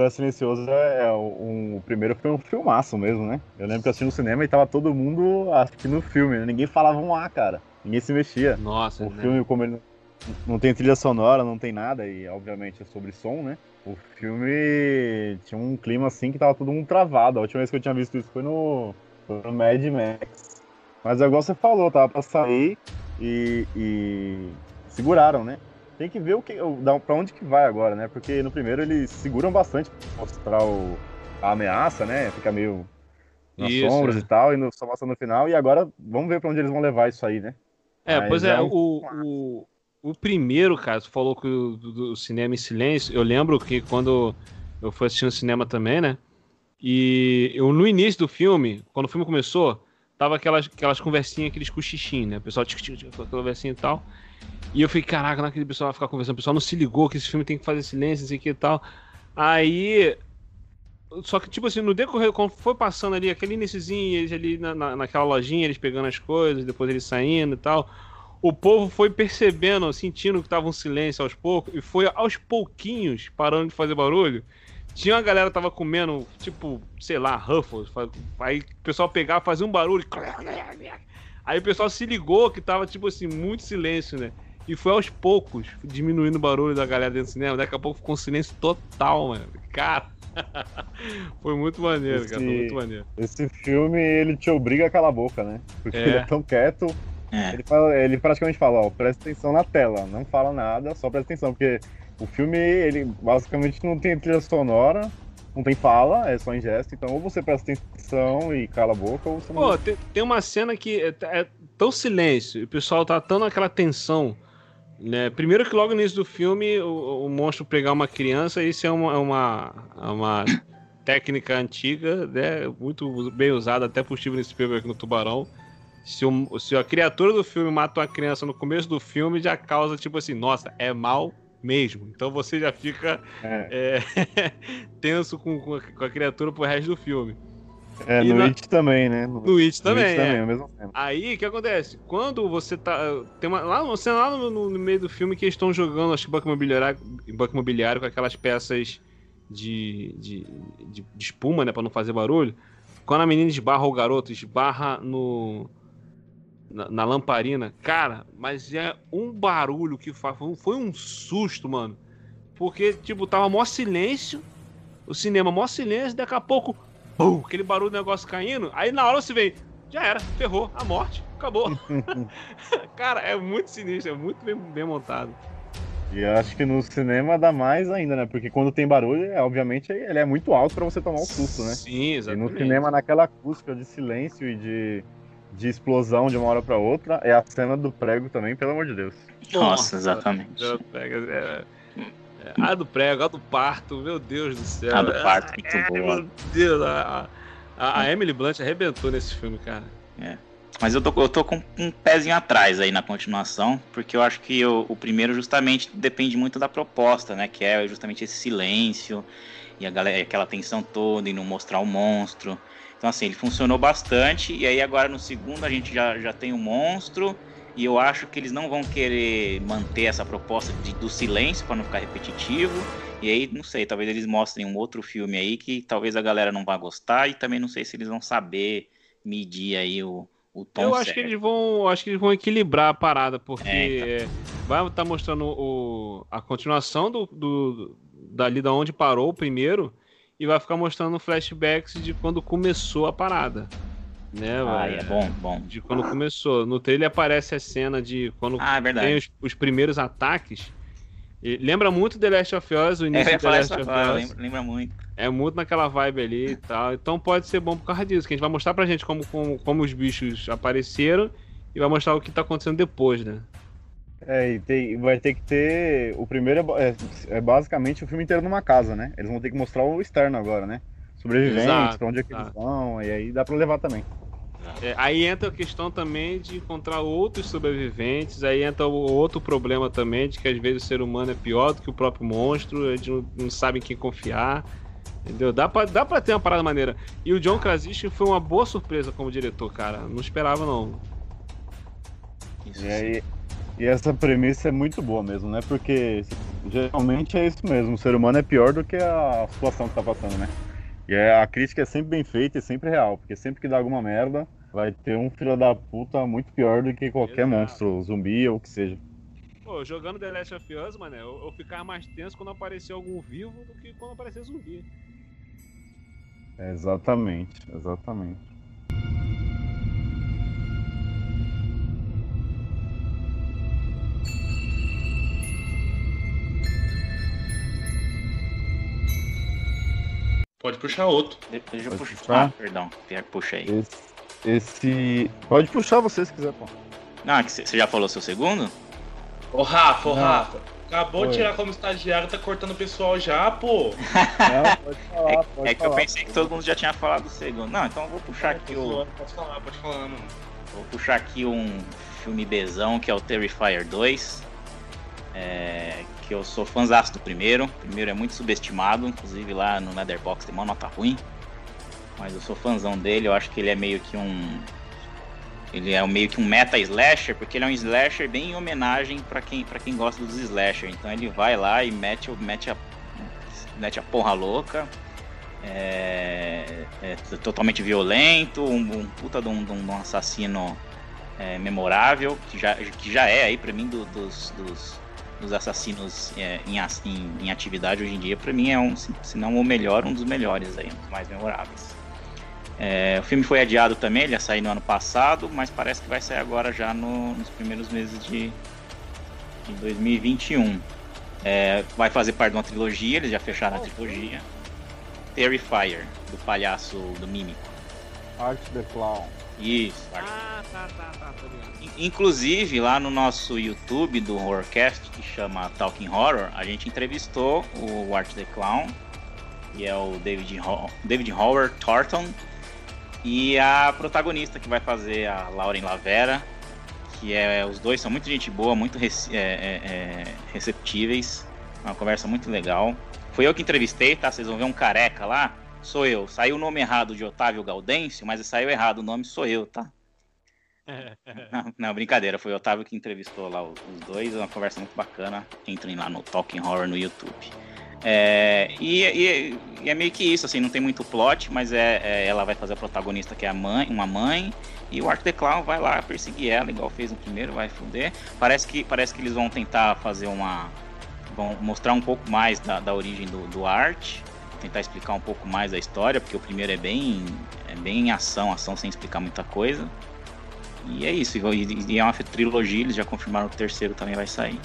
Lugar Silencioso é, é um, o primeiro foi um filmaço mesmo, né? Eu lembro que eu assisti no cinema e tava todo mundo assistindo o filme, né? ninguém falava um A, cara. Ninguém se mexia. Nossa, O né? filme, como ele não- não tem trilha sonora, não tem nada, e obviamente é sobre som, né? O filme tinha um clima assim que tava todo mundo travado. A última vez que eu tinha visto isso foi no, foi no Mad Max. Mas é igual você falou, tava pra sair e, e seguraram, né? Tem que ver o que, pra onde que vai agora, né? Porque no primeiro eles seguram bastante pra mostrar o, a ameaça, né? Fica meio nas Isso, sombras é. e tal, e no, só mostra no final. E agora vamos ver pra onde eles vão levar isso aí, né? É, Mas pois é, é um o, o, o primeiro, cara, você falou que o do, do cinema em silêncio, eu lembro que quando eu fui assistir no cinema também, né? E eu, no início do filme, quando o filme começou, tava aquelas, aquelas conversinhas, aqueles cochichinhos, né? O pessoal tic, tic, tic, aquela conversinha e tal. E eu fiquei, caraca, o pessoal vai ficar conversando, o pessoal não se ligou que esse filme tem que fazer silêncio, e tal. Aí. Só que, tipo assim, no decorrer, quando foi passando ali, aquele iniciozinho, eles ali na, na- naquela lojinha, eles pegando as coisas, depois eles saindo e tal. O povo foi percebendo, sentindo que tava um silêncio aos poucos, e foi aos pouquinhos parando de fazer barulho. Tinha uma galera que tava comendo, tipo, sei lá, Ruffles. Aí o pessoal pegava, fazia um barulho. Aí o pessoal se ligou que tava, tipo assim, muito silêncio, né? E foi aos poucos, diminuindo o barulho da galera dentro do cinema. Daqui a pouco ficou um silêncio total, mano. Cara, foi muito maneiro, cara. Foi Esse- muito maneiro. Esse filme, ele te obriga a calar a boca, né? Porque É. ele é tão quieto, É. ele, fala- ele praticamente fala, ó, presta atenção na tela, não fala nada, só presta atenção, porque o filme, ele basicamente não tem trilha sonora, não tem fala, é só em gesto, então ou você presta atenção e cala a boca, ou você não... Pô, tem, tem uma cena que é, é tão silêncio, e o pessoal tá tão naquela tensão. Né? Primeiro que logo no início do filme, o, o monstro pegar uma criança, isso é uma, é uma, é uma técnica antiga, né? muito bem usada até por Steven Spielberg no Tubarão. Se, o- se a criatura do filme mata uma criança no começo do filme, já causa tipo assim, nossa, é mal mesmo. Então você já fica É, é, tenso com, com a, com a criatura pro resto do filme. é, e no na- It também, né? No, No It no também, It é. também, é o mesmo tempo. Aí, o que acontece? Quando você tá. Tem uma. Lá, cena lá no, no- no meio do filme que eles estão jogando, acho que banco imobiliário, banco imobiliário com aquelas peças de, de, de, de espuma, né? Pra não fazer barulho. Quando a menina esbarra o garoto, esbarra no. Na, na lamparina. Cara, mas é um barulho que faz. Foi um- susto, mano. Porque, tipo, tava mó silêncio. O cinema mó silêncio, daqui a pouco. Bum, aquele barulho do negócio caindo. Aí na hora você vem. Já era, ferrou, a morte, acabou. Cara, é muito sinistro, é muito bem, bem montado. E eu acho que no cinema dá mais ainda, né? Porque quando tem barulho, é, obviamente, ele é muito alto pra você tomar um susto, né? Sim, E exatamente. no cinema, naquela acústica de silêncio e de, de explosão de uma hora pra outra, é a cena do prego também, pelo amor de Deus. Nossa, exatamente. Pega, é, é, a do prego, a do parto, meu Deus do céu. A do parto, muito Ai, boa. Meu Deus, a, a, a Emily Blunt arrebentou nesse filme, cara. Mas eu tô, eu tô com um pezinho atrás aí na continuação, porque eu acho que o, o primeiro justamente depende muito da proposta, né? Que é justamente esse silêncio e a galera, aquela tensão toda e não mostrar o monstro. Então, assim, ele funcionou bastante. E aí, agora no segundo, a gente já, já tem o monstro. E eu acho que eles não vão querer manter essa proposta de, do silêncio para não ficar repetitivo. E aí, não sei, talvez eles mostrem um outro filme aí que talvez a galera não vá gostar. E também não sei se eles vão saber medir aí o, o tom eu acho certo. que eles vão. Acho que eles vão equilibrar a parada, porque É, então. vai estar mostrando o, a continuação do, do- dali da onde parou o primeiro e vai ficar mostrando flashbacks de quando começou a parada. Né, Ah, velho? é bom, bom. De quando começou. No trailer aparece a cena de quando Ah, é tem os, os primeiros ataques. E lembra muito The Last of Us, o É, início do The Last of Us. lembra, lembra muito. É muito naquela vibe ali e tal. Então pode ser bom por causa disso, que a gente vai mostrar pra gente como, como, como os bichos apareceram e vai mostrar o que tá acontecendo depois, né? É, e tem- vai ter que ter. O primeiro é, é- é basicamente o filme inteiro numa casa, né? Eles vão ter que mostrar o externo agora, né? Sobreviventes, Exato, pra onde é que eles vão, e aí dá pra levar também. É, aí entra a questão também de encontrar outros sobreviventes, aí entra o outro problema também de que às vezes o ser humano é pior do que o próprio monstro, a gente não, não sabe em quem confiar. Entendeu? Dá pra, dá pra ter uma parada maneira. E o John Krasinski foi uma boa surpresa como diretor, cara. Não esperava, não. Isso E aí, E essa premissa é muito boa mesmo, né? Porque geralmente é isso mesmo, o ser humano é pior do que a situação que tá passando, né? E é, a crítica é sempre bem feita e sempre real, porque sempre que dá alguma merda, vai ter um filho da puta muito pior do que qualquer Exato. monstro, zumbi ou o que seja. Pô, jogando The Last of Us, mano, eu, eu ficava mais tenso quando aparecia algum vivo do que quando aparecia zumbi. Exatamente, exatamente. Pode puxar outro. De- Deixa eu Pode puxar. puxar? Ah, perdão, puxa aí. Esse, esse- Pode puxar você se quiser, pô. Não, é que você já falou seu segundo? Ô, Rafa, ô, Não. Rafa. Acabou de tirar como estagiário, tá cortando o pessoal já, pô. Não, pode falar, pode É que eu pensei que todo mundo já tinha falado do segundo. Não, então eu vou puxar aqui Tô o. Pode falar, pode falar, mano. Vou puxar aqui um filme Bzão, que é o Terrifier 2. É, que eu sou fãzaço do primeiro. O primeiro é muito subestimado, inclusive lá no Leatherbox tem uma nota ruim. Mas eu sou fãzão dele, eu acho que ele é meio que um. Ele é meio que um meta slasher, porque ele é um slasher bem em homenagem pra quem, pra quem gosta dos slasher. Então ele vai lá e mete, mete, a, mete a porra louca. É, é totalmente violento, um, um puta de um, de um assassino é, memorável, que já, que já é aí pra mim do- dos, dos, dos assassinos é, em, em, em atividade hoje em dia, pra mim é um, se não o melhor, um dos melhores aí, um dos mais memoráveis. É, o filme foi adiado também, ele ia sair no ano passado, mas parece que vai sair agora já no- nos primeiros meses de, de 2021. É, vai fazer parte de uma trilogia, eles já fecharam a trilogia. Terrifier, do palhaço do Mímico. Art the Clown. Isso, Ah, tá, tá, tá, Inclusive, lá no nosso YouTube do Horrorcast, que chama Talking Horror, a gente entrevistou o Art the Clown, que é o David, Ho David Howard Thornton, e a protagonista que vai fazer a Lauren Lavera, que é os dois são muito gente boa, muito rece- é, é, é, receptíveis, uma conversa muito legal. Foi eu que entrevistei, tá? Vocês vão ver um careca lá, sou eu. Saiu o nome errado de Otávio Gaudêncio, mas saiu errado, o nome sou eu, tá? Não, não, brincadeira, foi o Otávio que entrevistou lá os os dois, é uma conversa muito bacana. Entrem lá no Talking Horror no YouTube. É, e, e- e é meio que isso, assim, não tem muito plot, mas é, é- ela vai fazer a protagonista que é a mãe, uma mãe, e o Art the Clown vai lá perseguir ela, igual fez no primeiro, vai fuder. Parece que, parece que eles vão tentar fazer uma. vão mostrar um pouco mais da, da origem do, do Art, tentar explicar um pouco mais da história, porque o primeiro é bem, é bem ação, ação sem explicar muita coisa. E é isso, e, e é uma trilogia, eles já confirmaram que o terceiro também vai sair.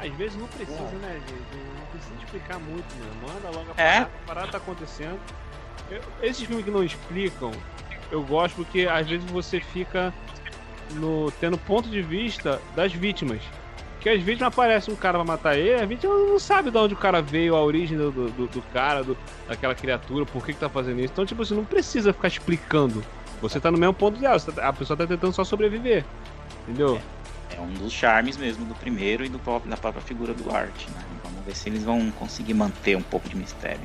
Às vezes não precisa, né, gente? Não precisa explicar muito, né? Manda logo a É. parada, a parada tá acontecendo. Eu- esses filmes que não explicam, eu gosto porque às vezes você fica no, tendo ponto de vista das vítimas. Que às vezes aparece um cara pra matar ele, a vítima não sabe de onde o cara veio, a origem do, do, do- cara, do- daquela criatura, por que, que tá fazendo isso. Então, tipo, você não precisa ficar explicando. Você tá no mesmo ponto de ah, tá- a pessoa tá tentando só sobreviver. Entendeu? É um dos charmes mesmo do primeiro e do, pró- da própria figura do Art, né? Vamos ver se eles vão conseguir manter um pouco de mistério.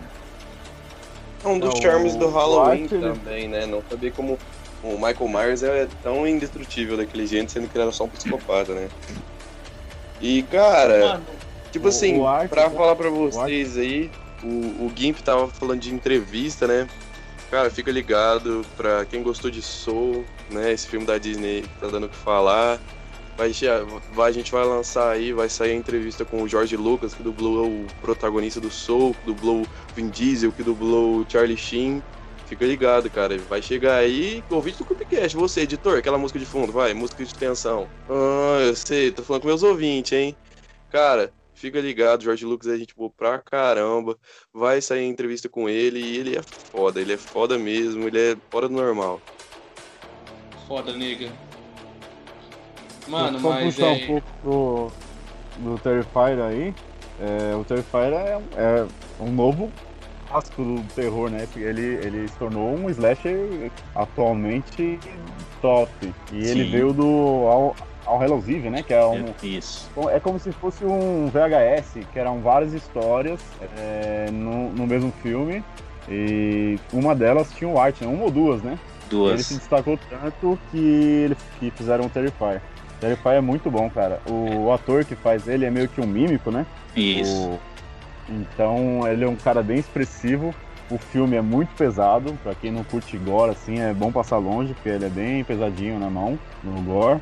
É um dos É, charmes do Halloween Art, também, né? Não saber como o Michael Myers é tão indestrutível daquele jeito, sendo que ele era só um psicopata, né? E, cara, Mano, tipo o- assim, o pra falar pra vocês aí, o, o Gimp tava falando de entrevista, né? Cara, fica ligado pra quem gostou de Soul, né? Esse filme da Disney tá dando o que falar. Vai, vai- a gente vai lançar aí, vai sair a entrevista com o George Lucas, que dublou o protagonista do Soul, que dublou o Vin Diesel, que dublou o Charlie Sheen. Fica ligado, cara. Vai chegar aí, ouvinte do Cupcast. Você, editor, aquela música de fundo, vai, música de tensão. Ah, eu sei, tô falando com meus ouvintes, hein? Cara, fica ligado, George Lucas é gente boa pra caramba. Vai sair a entrevista com ele e ele é foda, ele é foda mesmo, ele é fora do normal. foda, nega. Mano, Só mas puxar é. um pouco do, do Terrifier aí. é, o Terrifier é, é um novo clássico do terror, né? Ele, ele se tornou um slasher atualmente top. E ele Sim. veio do All, All Hallows Eve, né? Que é um, Isso. é como se fosse um VHS, que eram várias histórias é, no, no mesmo filme. E uma delas tinha o Art, né? uma ou duas, né? Ele se Duas. destacou tanto que, ele, que fizeram o Terrifier. Terrifier é muito bom, cara. O, o ator que faz ele é meio que um mímico, né? Isso. O- Então ele é um cara bem expressivo. O filme é muito pesado, pra quem não curte gore, assim, é bom passar longe, porque ele é bem pesadinho na mão, no gore.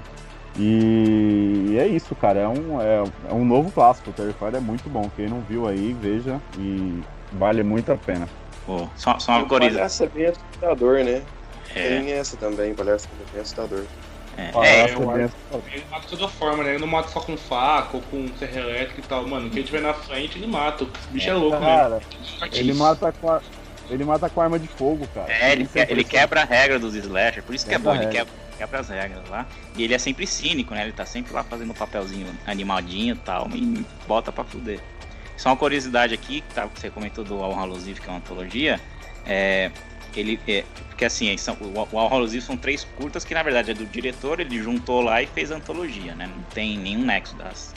E é isso, cara. É um, é, é um novo clássico. O Terrifier é muito bom. Quem não viu aí, veja. E vale muito a pena. Pô, só, só uma curiosidade. palhaço é bem assustador, né? É, Tem essa também, palhaço é bem assustador. É, é, é eu bem acho- Ele mata de toda forma, né? Ele não mata só com faca ou com serra elétrica e tal. Mano, quem tiver na frente, ele mata. O bicho é, louco, Cara, mesmo. ele mata com a, ele mata com arma de fogo, cara. É, ele, que- ele impressionante. quebra a regra dos slasher, por isso que é bom, ele quebra, quebra as regras lá. E ele é sempre cínico, né? Ele tá sempre lá fazendo o papelzinho animadinho e tal, e bota pra fuder. Só uma curiosidade aqui, que tá, que você comentou do Al Hallucive, que é uma antologia, é, ele, é, porque assim, são, o, o Al Hallucive são três curtas que na verdade é do diretor, ele juntou lá e fez antologia, né? Não tem nenhum nexo das,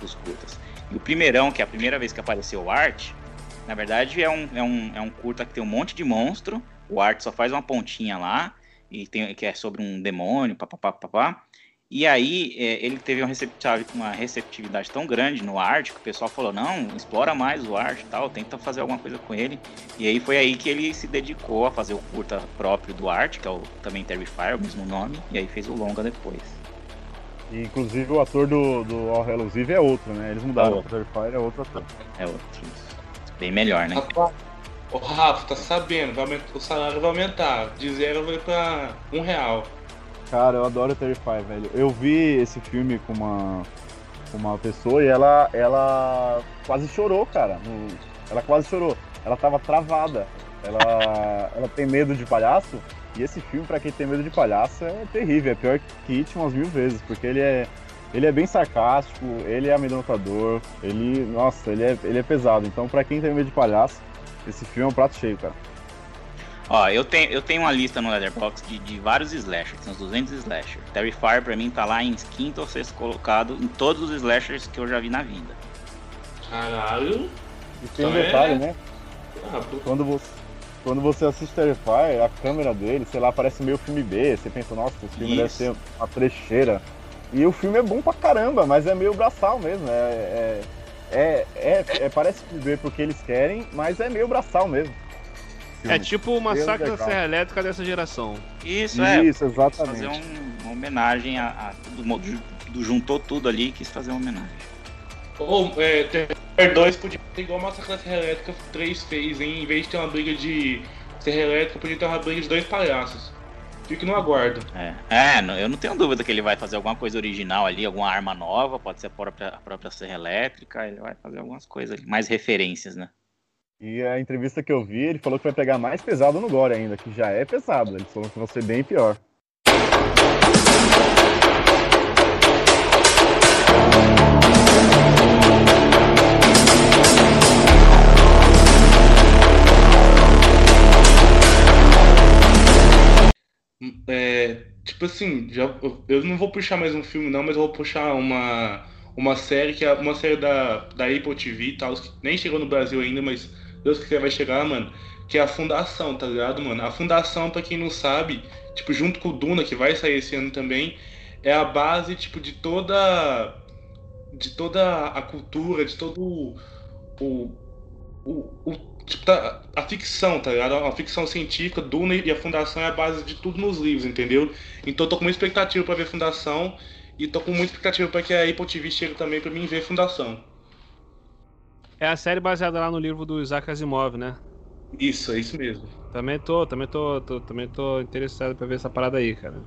dos curtas. E o primeirão, que é a primeira vez que apareceu o Art, na verdade é um, é, um, é um curta que tem um monte de monstro, o Art só faz uma pontinha lá, e tem, que é sobre um demônio, papapá, papapá. E aí é, ele teve uma receptividade, uma receptividade tão grande no Art que o pessoal falou, não, explora mais o Art e tal, tenta fazer alguma coisa com ele. E aí foi aí que ele se dedicou a fazer o curta próprio do Art, que é o também Terrifier, o mesmo nome, e aí fez o longa depois. E, inclusive o ator do, do All Hallows Eve é outro, né? Eles mudaram. É O Terrifier é outro ator. É outro. Bem melhor, né? Ô Rafa, tá sabendo, vai aumentar- o salário vai aumentar. De zero vai pra um real. Cara, eu adoro Terrify, velho. Eu vi esse filme com uma, com uma pessoa e ela, ela quase chorou, cara. Ela quase chorou. Ela tava travada. Ela, ela tem medo de palhaço. E esse filme, pra quem tem medo de palhaço, é terrível. É pior que It umas mil vezes, porque ele é, ele é bem sarcástico, ele é amedrontador, ele. Nossa, ele é, ele é pesado. Então, pra quem tem medo de palhaço, esse filme é um prato cheio, cara. Ó, eu tenho, eu tenho uma lista no Letterboxd de, de vários slashers, são uns 200 slashers. Terrifier pra mim tá lá em quinto ou sexto colocado em todos os slashers que eu já vi na vida. Caralho. E tem um Então é- detalhe, né? Ah, quando você, quando você assiste Terrifier, a câmera dele, sei lá, parece meio filme B. Você pensa, nossa, esse filme deve Isso. ser uma trecheira. E o filme é bom pra caramba, mas é meio braçal mesmo. É, é, é, é- é- parece filme B porque eles querem, mas é meio braçal mesmo. É tipo o massacre da. Serra Elétrica dessa geração. Isso, é. Isso, Quis fazer exatamente. um- uma homenagem a, a tudo, ju- ju- juntou tudo ali e quis fazer uma homenagem. Ou, é, Terror 2 podia ter igual Massacre da Serra Elétrica 3 fez, hein? Em vez de ter uma briga de Serra Elétrica, podia ter uma briga de dois palhaços. Fique no aguardo. É, é não- eu não tenho dúvida que ele vai fazer alguma coisa original ali, alguma arma nova, pode ser a própria, a própria serra elétrica, ele vai fazer algumas coisas ali, mais referências, né? E a entrevista que eu vi, ele falou que vai pegar mais pesado no Gore ainda, que já é pesado. Ele falou que vai ser bem pior. É, tipo assim, já, eu- não vou puxar mais um filme não, mas eu vou puxar uma, uma série que é uma série da, da Apple TV e tal, que nem chegou no Brasil ainda, mas Deus quiser vai chegar, mano. Que é a Fundação, tá ligado, mano? A Fundação, pra quem não sabe, tipo, junto com o Duna, que vai sair esse ano também, é a base, tipo, de toda. De toda a cultura, de todo o, o, o tipo, tá- a ficção, tá ligado? A ficção científica, Duna e a Fundação é a base de tudo nos livros, entendeu? Então eu tô com muita expectativa pra ver Fundação e tô com muita expectativa pra que a Apple TV chegue também pra mim ver Fundação. É a série baseada lá no livro do Isaac Asimov, né? Isso, é isso mesmo. Também tô, também tô, tô- também tô interessado pra ver essa parada aí, cara.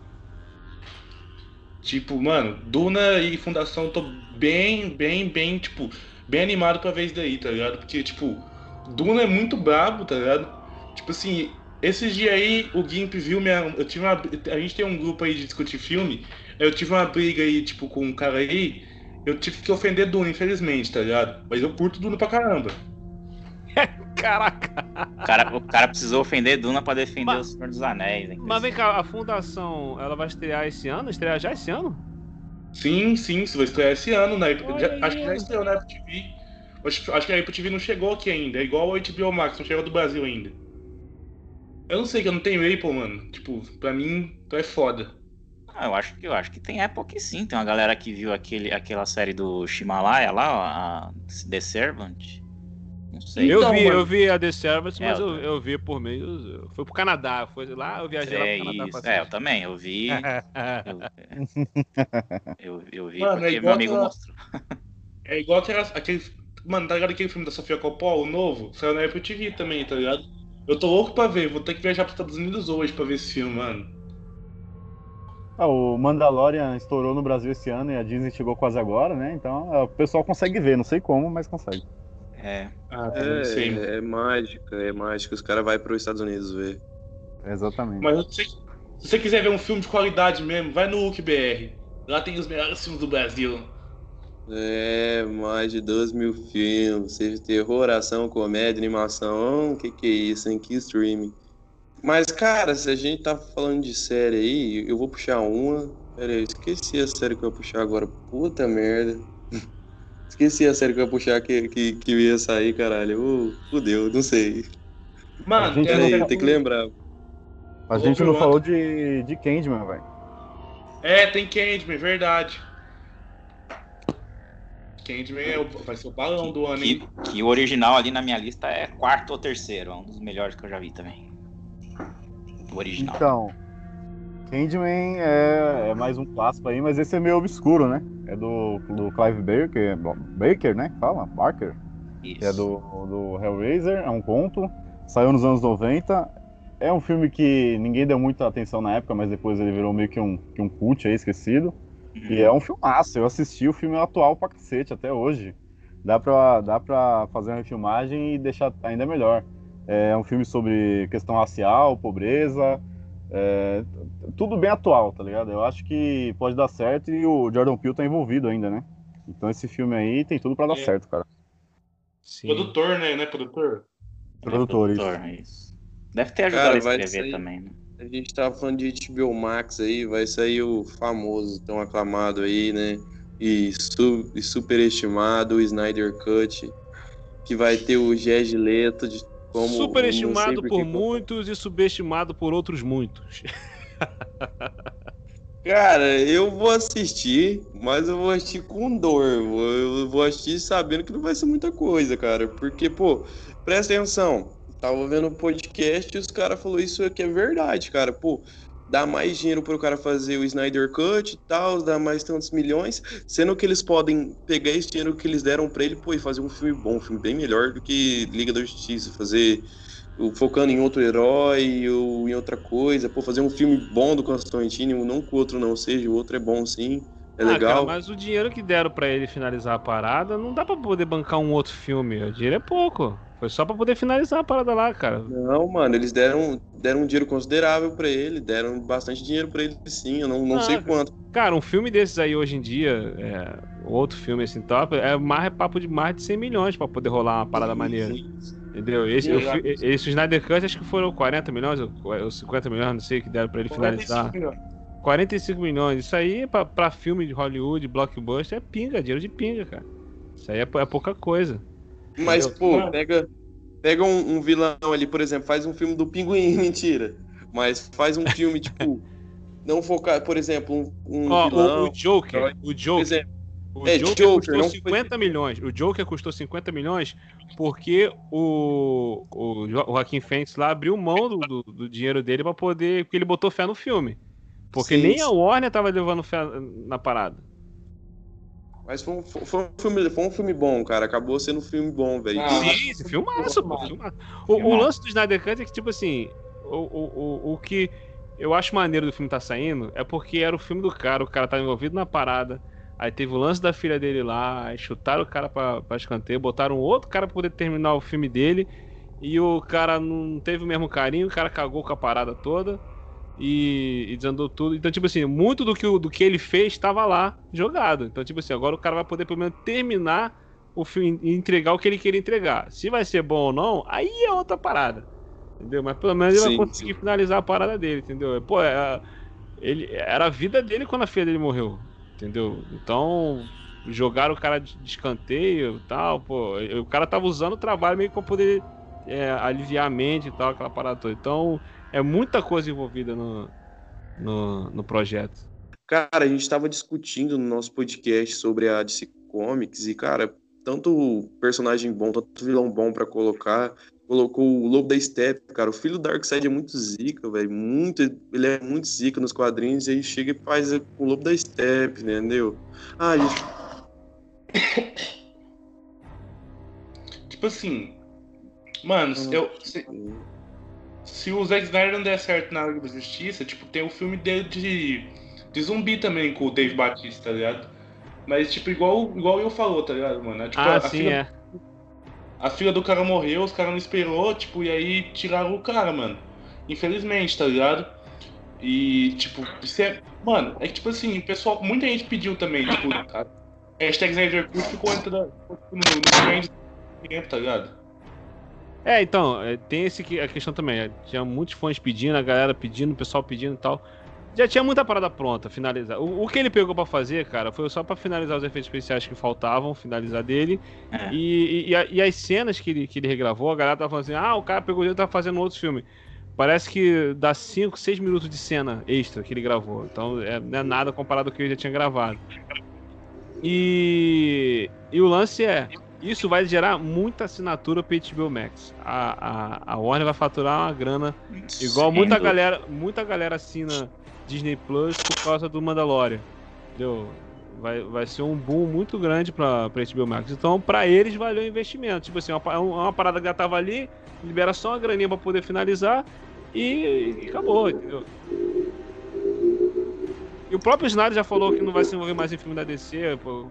Tipo, mano, Duna e Fundação tô bem, bem, bem, tipo, bem animado pra ver isso daí, tá ligado? Porque, tipo, Duna é muito brabo, tá ligado? Tipo assim, esses dias aí o Gimp viu minha. Eu tive uma. A gente tem um grupo aí de discutir filme. Eu tive uma briga aí, tipo, com um cara aí. Eu tive que ofender Duna, infelizmente, tá ligado? Mas eu curto Duna pra caramba. Caraca! O cara, o cara precisou ofender Duna pra defender Mas- o Senhor dos Anéis, hein? Mas vem cá, a fundação, ela vai estrear esse ano? Estrear já esse ano? Sim, sim, isso vai estrear esse ano, né? Já- acho que já estreou na Apple TV. Acho, acho que a Apple TV não chegou aqui ainda. É igual ao HBO Max, não chegou do Brasil ainda. Eu não sei que eu não tenho Apple, mano. Tipo, pra mim, tu é foda. Ah, eu acho que eu acho que tem época sim. Tem uma galera que viu aquele, aquela série do Shimalaya lá, a The Servant. Não sei. eu Então, vi, mano. eu vi a The Service, É, mas eu eu, eu vi por meio. Foi pro Canadá. Foi lá, eu viajei É lá pro Canadá pra É, eu também. Eu vi. Eu, eu, eu vi Mano, é porque meu igual amigo aquela- mostrou. É igual aquelas, aqueles. Mano, tá ligado aquele filme da Sofia Coppola, o novo? Saiu na Apple TV também, tá ligado? Eu tô louco pra ver, vou ter que viajar pros Estados Unidos hoje pra ver esse filme, mano. Ah, o Mandalorian estourou no Brasil esse ano e a Disney chegou quase agora, né? Então é, o pessoal consegue ver, não sei como, mas consegue. É. Ah, mano. É, é mágica, é mágica. Os caras vão pros Estados Unidos ver. Exatamente. Mas se, se você quiser ver um filme de qualidade mesmo, vai no Hulk BR. Lá tem os melhores filmes do Brasil. É, mais de 12 mil filmes, seja terror, ação, comédia, animação. O que que é isso, hein? Que streaming. Mas, cara, se a gente tá falando de série aí, eu vou puxar uma. Pera aí, eu esqueci a série que eu ia puxar agora. Puta merda. Esqueci a série que eu ia puxar que, que, que ia sair, caralho. Ô, fudeu, não sei. Mano, Pera aí, tem que lembrar. A gente não falou de, de Candyman, velho. É, tem Candyman, verdade. Candyman é o, vai ser o balão do ano, Que, hein? que o original ali na minha lista é quarto ou terceiro. É um dos melhores que eu já vi também. O original. Então, Candyman é, é mais um clássico aí, mas esse é meio obscuro, né? É do, do Clive Baker, bom, Baker, né? Fala, Barker. Isso. que é do, do Hellraiser, é um conto, saiu nos anos 90. É um filme que ninguém deu muita atenção na época, mas depois ele virou meio que um, que um cult aí, esquecido. Uhum. E é um filmaço, eu assisti o filme atual pra cacete até hoje. Dá pra, dá pra fazer uma refilmagem e deixar ainda melhor. É um filme sobre questão racial, pobreza, é, tudo bem atual, tá ligado? Eu acho que pode dar certo e o Jordan Peele tá envolvido ainda, né? Então esse filme aí tem tudo pra dar É. certo, cara. Sim. Produtor, né? Não é produtor? Produtores. Produtor, isso. Deve ter ajudado Cara, a escrever sair- também, né? A gente tava falando de HBO Max aí, vai sair o famoso, tão aclamado aí, né? E, su e superestimado o Snyder Cut, que vai ter o Gege Leto de como Superestimado por muitos e subestimado por outros muitos. Cara, eu vou assistir, mas eu vou assistir com dor. Eu vou assistir sabendo que não vai ser muita coisa, cara. Porque, pô, presta atenção. Tava vendo um podcast e os caras falaram isso aqui é verdade, cara. Pô, dá mais dinheiro pro cara fazer o Snyder Cut e tal, dá mais tantos milhões, sendo que eles podem pegar esse dinheiro que eles deram pra ele, pô, e fazer um filme bom, um filme bem melhor do que Liga da Justiça, fazer o- focando em outro herói ou em outra coisa, pô, fazer um filme bom do Constantine, não que o outro não seja, o outro é bom sim, é Ah, legal. cara, mas o dinheiro que deram pra ele finalizar a parada, não dá pra poder bancar um outro filme. O dinheiro é pouco. Foi só pra poder finalizar a parada lá, cara. Não, mano, eles deram, deram um dinheiro considerável pra ele, deram bastante dinheiro pra ele sim, eu não, não Ah, sei quanto. Cara, um filme desses aí hoje em dia, é, outro filme assim top, é mais é papo de mais de 100 milhões pra poder rolar uma parada maneira. Entendeu? Esse, fi- esse Snyder Cut acho que foram 40 milhões ou ou 50 milhões, não sei, que deram pra ele finalizar. 45 milhões. 45 milhões. Isso aí pra, pra filme de Hollywood, blockbuster, é pinga, dinheiro de pinga, cara. Isso aí é, é pouca coisa. Mas, pô, Mano. pega, pega um, um vilão ali, por exemplo, faz um filme do Pinguim, mentira. Mas faz um filme, tipo, não focar, por exemplo, um, um Ó, vilão. o, o Joker, o Joker, exemplo, o é, Joker, Joker, custou não foi- 50 milhões. O Joker custou 50 milhões porque o, o Jo- o Joaquim Phoenix lá abriu mão do, do, do dinheiro dele pra poder. Porque ele botou fé no filme. Porque Sim, nem a. Warner tava levando fé na parada. Mas foi um, foi, um filme, foi um filme bom, cara. Acabou sendo um filme bom, velho. Ah, Sim, esse filmaço, pô. Filmaço. O, o lance do Snyder Cut é que, tipo assim, o, o, o, o que eu acho maneiro do filme tá saindo é porque era o filme do cara, o cara tava envolvido na parada. Aí teve o lance da filha dele lá, aí chutaram o cara pra, pra escanteio, botaram outro cara pra poder terminar o filme dele. E o cara não teve o mesmo carinho, o cara cagou com a parada toda e, e desandou tudo. Então, tipo assim, muito do que, do que ele fez estava lá jogado. Então, tipo assim, agora o cara vai poder pelo menos terminar o filme e entregar o que ele queria entregar. Se vai ser bom ou não, aí é outra parada. Entendeu? Mas pelo menos ele Sim, vai conseguir finalizar a parada dele, entendeu? Pô, é- ele, era a vida dele quando a filha dele morreu. Entendeu? Então, jogaram o cara de de escanteio e tal, pô. O cara tava usando o trabalho meio que pra poder é, aliviar a mente e tal, aquela parada toda. Então, é muita coisa envolvida no, no, no projeto. Cara, a gente tava discutindo no nosso podcast sobre a DC Comics e, cara, tanto personagem bom, tanto vilão bom pra colocar. Colocou o Lobo da Steppe, cara. O filho do Darkseid é muito zica, velho. Muito, ele é muito zica nos quadrinhos. E aí chega e faz o Lobo da Steppe, entendeu? Ah, gente. Tipo assim, mano, eu, se, o Zack Snyder não der certo na Liga da Justiça, tipo, tem o filme dele de, de zumbi também com o Dave Batista, tá ligado? Mas, tipo, igual, igual eu falou, tá ligado, mano? É, Tipo, ah, a, sim, filha, é. a filha do cara morreu, os caras não esperou, tipo, e aí tiraram o cara, mano. Infelizmente, tá ligado? E, tipo, isso é. Mano, é que, tipo assim, o pessoal. Muita gente pediu também, tipo, a hashtag Snyder Cut ficou ficou no, no tempo, tá ligado? É, então, é, tem esse que- a questão também. é, Tinha muitos fãs pedindo, a galera pedindo, o pessoal pedindo e tal. Já tinha muita parada pronta, finalizar. O, o que ele pegou pra fazer, cara, foi só pra finalizar os efeitos especiais que faltavam, finalizar dele. É. E, e- e e as cenas que ele, que ele regravou, a galera tava falando assim: ah, o cara pegou e tá fazendo outro filme. Parece que dá 5, 6 minutos de cena extra que ele gravou. Então é, não é nada comparado ao que ele já tinha gravado. E, e o lance é: isso vai gerar muita assinatura pro HBO Max. A, a, a Warner vai faturar uma grana Igual muita galera, muita galera assina Disney Plus por causa do Mandalorian. Entendeu? Vai, vai ser um boom muito grande pra, pra HBO Max. Então, pra eles, valeu o investimento. Tipo assim, é uma, pa- é uma parada que já tava ali, libera só uma graninha pra poder finalizar e, e acabou, entendeu? E o próprio Snyder já falou que não vai se envolver mais em filme da DC, pô.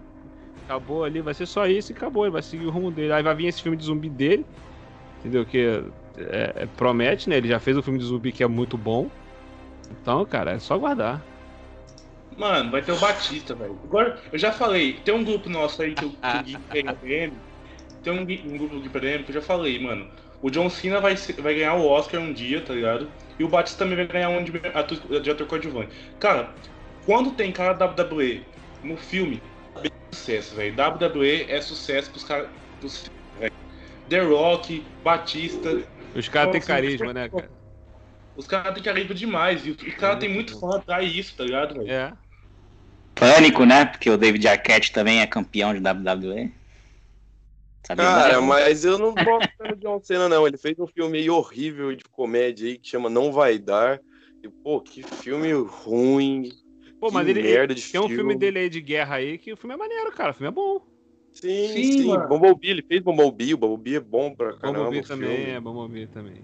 Acabou ali, vai ser só isso e acabou. Ele vai seguir o rumo dele. Aí vai vir esse filme de zumbi dele, entendeu? Que é- é- promete, né? Ele já fez um filme de zumbi que é muito bom. Então, cara, é só aguardar. Mano, vai ter o Batista, velho. Agora, eu já falei, tem um grupo nosso aí que o, Gui PM. Tem um, um grupo do Gui PM que eu já falei, mano. O John Cena vai, vai ganhar o Oscar um dia, tá ligado? E o Batista também vai ganhar um de ator, de ator coadjuvante. Cara, quando tem cara da WWE no filme, é sucesso, velho. WWE é sucesso pros caras. pros-. The Rock, Batista. Os caras têm carisma, né, cara? Os caras têm carisma demais. E os caras têm muito fã atrás disso, tá ligado, velho? É. Pânico, né? Porque o David Arquette também é campeão de WWE. Sabia Cara, mas eu não gosto do John Cena, não. Ele fez um filme aí horrível de comédia aí que chama Não Vai Dar. E, pô, que filme ruim. Pô, mas que ele, merda de tem um filme. dele aí de guerra aí que o filme é maneiro, cara. O filme é bom. Sim, Sim, sim. Bumblebee, ele fez Bumblebee. O Bumblebee é bom pra caramba. O também, filme. é, ver também.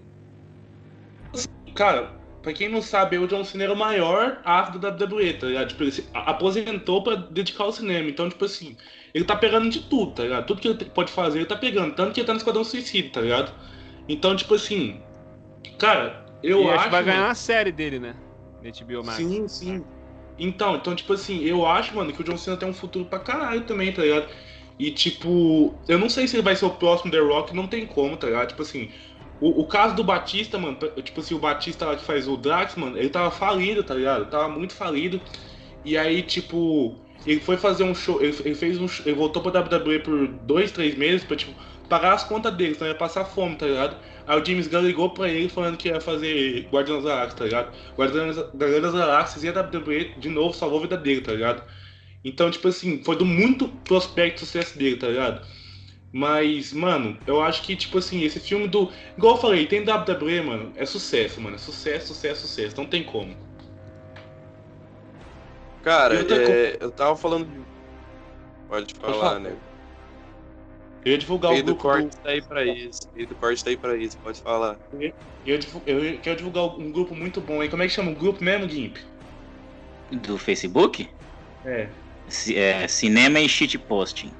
Cara, pra quem não sabe, o John Cena era o maior astro da WWE, tá ligado? Tipo, ele se a- aposentou pra dedicar ao cinema. Então, tipo assim, ele tá pegando de tudo, tá ligado? Tudo que ele pode fazer, ele tá pegando. Tanto que ele tá no Esquadrão Suicida, tá ligado? Então, tipo assim, cara, eu e acho. que vai ganhar uma série dele, né? Na HBO Max. Sim, sim. Então, então, tipo assim, eu acho, mano, que o John Cena tem um futuro pra caralho também, tá ligado? E, tipo, eu não sei se ele vai ser o próximo The Rock, não tem como, tá ligado? Tipo assim, o, o caso do Batista, mano, tipo assim, o Batista lá que faz o Drax, mano, ele tava falido, tá ligado? Tava muito falido. E aí, tipo, ele foi fazer um show, ele, ele fez um ele voltou pra WWE por dois, três meses pra, tipo, pagar as contas dele, senão ia passar fome, tá ligado? Aí o James Gunn ligou pra ele falando que ia fazer Guardiões da Galáxia, tá ligado? Guardiões das Galáxias e a WWE de novo salvou a vida dele, tá ligado? Então, tipo assim, foi do muito prospecto sucesso dele, tá ligado? Mas, mano, eu acho que, tipo assim, esse filme do. Igual eu falei, tem WWE, mano, é sucesso, mano. É sucesso, sucesso, sucesso. Não tem como. Cara, E outra é, eu tava falando de... Pode falar, falar. né? Eu ia divulgar O grupo. corte Do, tá aí pra isso. O do corte tá aí pra isso, pode falar. eu, eu ia- quero divulgar um grupo muito bom aí. Como é que chama o grupo mesmo, Gimp? Do Facebook? É. Ci- é, cinema e shitposting.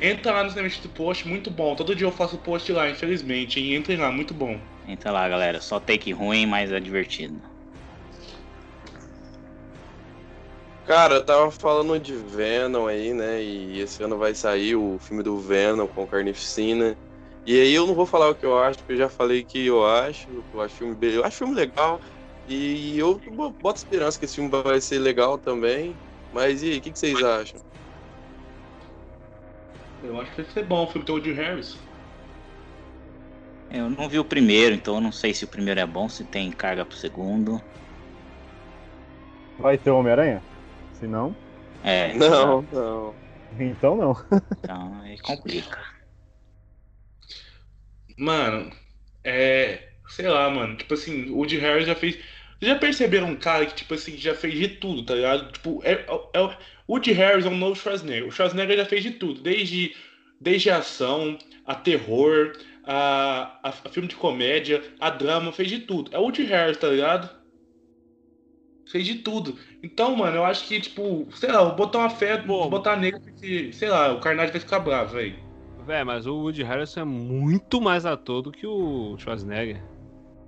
Entra lá no Cinema do Post, muito bom. Todo dia eu faço post lá, infelizmente. hein? Entrem lá, muito bom. Entra lá, galera. Só take ruim, mas é divertido. Cara, eu tava falando de Venom aí, né? E esse ano vai sair o filme do Venom com Carnificina. E aí eu não vou falar o que eu acho, porque eu já falei que eu acho. Eu acho filme, be- eu acho filme legal. E eu bo- boto esperança que esse filme vai ser legal também. Mas e aí, o que, que vocês acham? Eu acho que vai ser bom o filme do Woody Harris. Eu não vi o primeiro, então eu não sei se o primeiro é bom, se tem carga pro segundo. Vai ter Homem-Aranha? Se não, É, Não, não. então não. Então aí complica. Mano, é. Sei lá, mano. Tipo assim, o Woody Harris já fez. Vocês já perceberam um cara que, tipo assim, já fez de tudo, tá ligado? Tipo, é, é, o Woody Harris é um novo Schwarzenegger. O Schwarzenegger já fez de tudo, desde, desde a ação, a terror, a, a, a filme de comédia, a drama, fez de tudo. É o Woody Harris, tá ligado? Fez de tudo. Então, mano, eu acho que, tipo, sei lá, vou botar uma fé, Pô. vou botar nele, porque, sei lá, o Carnage vai ficar bravo, velho. Véi, mas o Woody Harrison é muito mais ator do que o Schwarzenegger.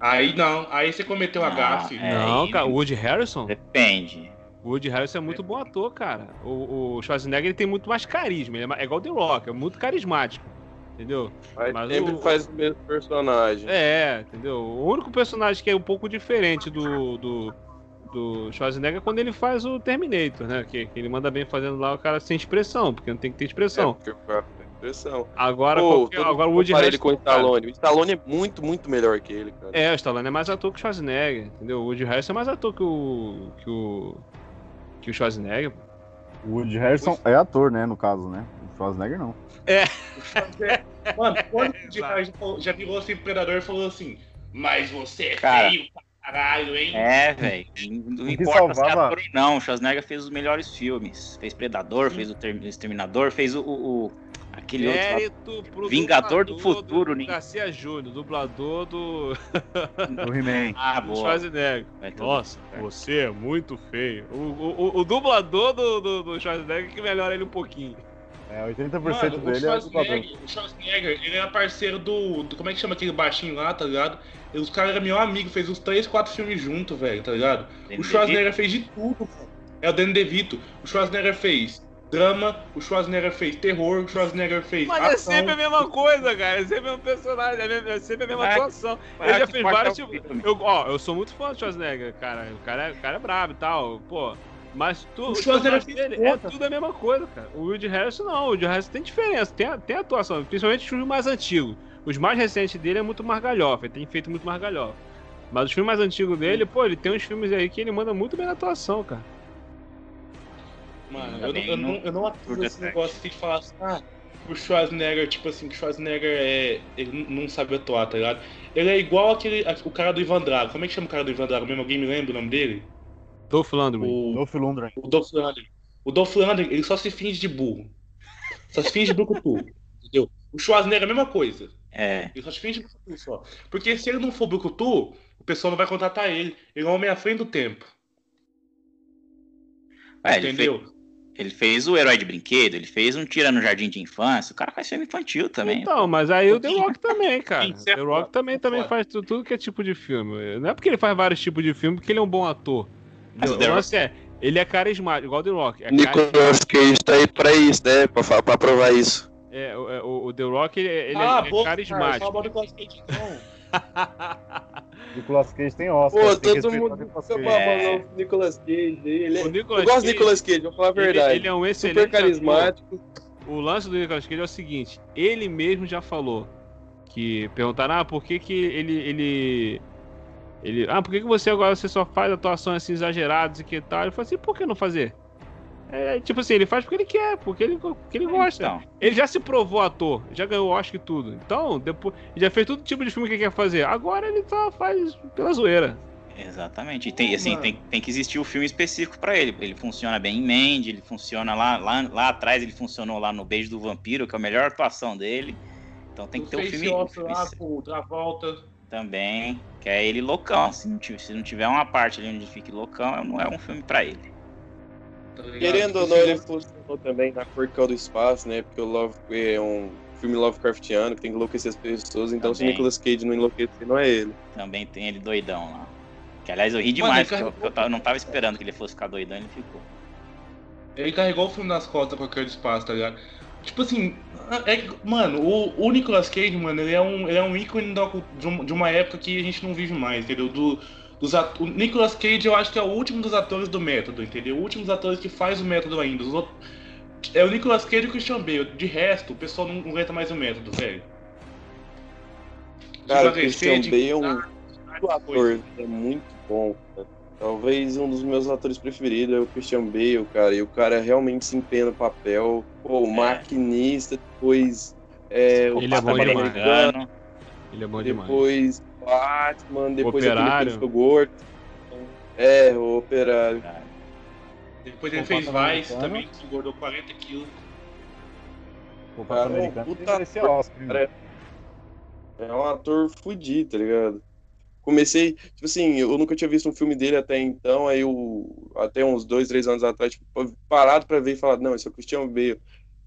Aí não, aí você cometeu a Ah, gafe. É, não, cara, o Woody Harrison? Depende. O Woody Harrison é muito bom ator, cara. O, o Schwarzenegger ele tem muito mais carisma. Ele é, é igual o The Rock, é muito carismático. Entendeu? Mas, Mas sempre o- faz o mesmo personagem. É, entendeu? O único personagem que é um pouco diferente do, do, do Schwarzenegger é quando ele faz o Terminator, né? Que, que ele manda bem fazendo lá o cara sem expressão, porque não tem que ter É, expressão. porque o cara tem impressão. Agora, Pô, qualquer- agora o Woody compara ele Harrison. com o Stallone. O Stallone é muito, muito melhor que ele, cara. É, o Stallone é mais ator que o Schwarzenegger, entendeu? O Woody Harrison é mais ator que o. que o. que o Schwarzenegger. O Woody Harrison é ator, né, no caso, né? O Schwarzenegger não. Mano, quando o Woody Harris já falou- já virou assim pro predador e falou assim, mas você é Cara. feio pra caralho, hein? É, velho. Não que importa se é salvava- ator ou não. O Schwarzenegger fez os melhores filmes. Fez Predador, fez o Ter- Exterminador, fez o. o- aquele outro lá. Mérito Vingador do futuro, do né? Garcia Júnior, dublador do, O He-Man. Ah, do boa. Schwarzenegger. Tudo Nossa, certo. você é muito feio. O, o, o- o dublador do, do, do Schwarzenegger que melhora ele um pouquinho. É, 80% Mano, o dele é dublador. Schwarzenegger, o Schwarzenegger, ele era parceiro do, do- Como é que chama aquele baixinho lá, tá ligado? E os caras eram meu amigo, fez uns 3, 4 filmes juntos, velho, tá ligado? Danny O Schwarzenegger fez de tudo, velho. É o Danny DeVito. O Schwarzenegger fez drama, o Schwarzenegger fez terror, o Schwarzenegger fez Mas é ação. sempre a mesma coisa, cara. É sempre o mesmo personagem, é é sempre a mesma Vai- atuação. vai Ele já fez vários o tipos. Eu, ó, eu sou muito fã do Schwarzenegger, cara. O cara, é- o cara é brabo e tal, pô. Mas tu, é tudo a mesma coisa, cara. O Woody Harrison não. O Woody Harrison tem diferença, tem, tem atuação. Principalmente os filmes mais antigos. Os mais recentes dele é muito mais galhofa, ele tem feito muito mais galhofa. Mas os filmes mais antigos dele, pô, ele tem uns filmes aí que ele manda muito bem na atuação, cara. Mano, eu, eu, não, eu não atuo esse negócio assim de falar assim, ah, o Schwarzenegger, tipo assim, que o Schwarzenegger é. Ele não sabe atuar, tá ligado? Ele é igual aquele. a- o cara do Ivan Drago. Como é que chama o cara do Ivan Drago mesmo? Alguém me lembra o nome dele? Dolph Lundgren. O, Dolph Lundgren. o Dolph Lundgren. O Dolph Lundgren, ele só se finge de burro. Só se finge de brucutu. entendeu? O Schwarzenegger é a mesma coisa. É. Ele só se finge de brucutu só. Porque se ele não for brucutu, o pessoal não vai contratar ele. Ele é um homem à frente do tempo. É, ele, entendeu? fez, ele fez o Herói de Brinquedo, ele fez um Tira no Jardim de Infância. O cara faz filme infantil também. Então, mas aí o The Rock também, cara. Sim, é The Rock também, é também faz tudo, tudo que é tipo de filme. Não é porque ele faz vários tipos de filme que ele é um bom ator. Mas O The lance é, ele é carismático, igual o The Rock. É, Nicolas Cage tá aí pra isso, né? Pra, pra provar isso. é, o- é, o, o The Rock, ele, ele ah, é, é boa, Cara, carismático. do Nicolas Cage, não. Nicolas Cage tem Oscar. Pô, tem todo mundo fica Cage. babando o Nicolas Cage. Ele é... O Nicolas Eu gosto do Nicolas Cage, vou falar a ele, verdade. ele é um excelente Super ator. carismático. O lance do Nicolas Cage é o seguinte, ele mesmo já falou que perguntaram, ah, por que que ele ele ele, ah, por que que você agora você só faz atuações assim exageradas e que tal? Ele falou assim, por que não fazer? É, tipo assim, ele faz porque ele quer, porque ele, porque ele gosta. Então, Ele já se provou ator, já ganhou o Oscar e tudo. Então, depois, ele já fez todo tipo de filme que ele quer fazer. Agora ele só faz pela zoeira. exatamente. E tem, assim, tem, tem que existir o filme específico pra ele. Ele funciona bem em Mandy, ele funciona lá, lá, lá atrás, ele funcionou lá no Beijo do Vampiro, que é a melhor atuação dele. Então tem que ter um filme, um filme lá com o Travolta. Também, que é ele loucão. Se não, tiver, se não tiver uma parte ali onde ele fique loucão, não é um filme pra ele. Querendo ou não, assim, ele funcionou também na Cortical do Espaço, né? Porque o Love é um filme Lovecraftiano que tem que enlouquecer as pessoas. Então, se o Também. Nicolas Cage não enlouquecer, não é ele. Também tem ele doidão lá. Que aliás eu ri Mano, demais, ele porque eu, carregou- eu não tava esperando que ele fosse ficar doidão e ele ficou. Ele carregou o filme nas costas com aquele espaço, tá ligado? Tipo assim, é que, mano, o, o Nicolas Cage, mano, ele é um, ele é um ícone da de, um- uma época que a gente não vive mais, entendeu? Do, dos at- o Nicolas Cage, eu acho que é o último dos atores do método, entendeu? O último dos atores que faz o método ainda. Os outros- é o Nicolas Cage e o Christian Bale. De resto, o pessoal não aguenta mais o método, velho. Cara, o Christian Bale é um ator, é muito bom. Talvez um dos meus atores preferidos é o Christian Bale, cara. E o cara realmente se empenha no papel. Pô, o maquinista, depois. É, o Ele é bom demais. Americano, Ele é bom demais. depois Batman, depois Operário. aquele que ele ficou gordo. É, o operário. Depois ele O fez Vice também, que engordou 40 quilos. O Cara, Americano puta cara. É um ator fudido, tá ligado? Comecei, tipo assim, eu nunca tinha visto um filme dele até então, aí eu, até uns dois, três anos atrás, tipo, parado pra ver e falar, não, esse é o Christian Bale.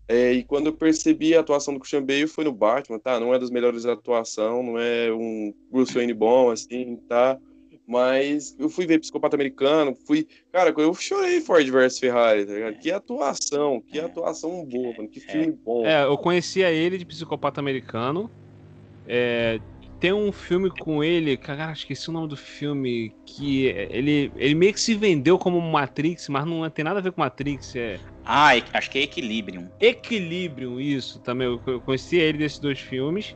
É, e quando eu percebi a atuação do Christian Bale foi no Batman, tá? Não é das melhores atuações, não é um Bruce Wayne bom, assim, tá? Mas eu fui ver Psicopata Americano, fui. Cara, eu chorei Ford vs Ferrari, tá ligado? Que atuação, que É. atuação boa, mano. Que filme bom. É, eu conhecia ele de Psicopata Americano. É, tem um filme com ele, cara, esqueci o nome do filme, que ele, ele meio que se vendeu como Matrix, mas não tem nada a ver com Matrix, é Ah, e- acho que é Equilibrium. Equilibrium, isso também. Eu conhecia ele desses dois filmes,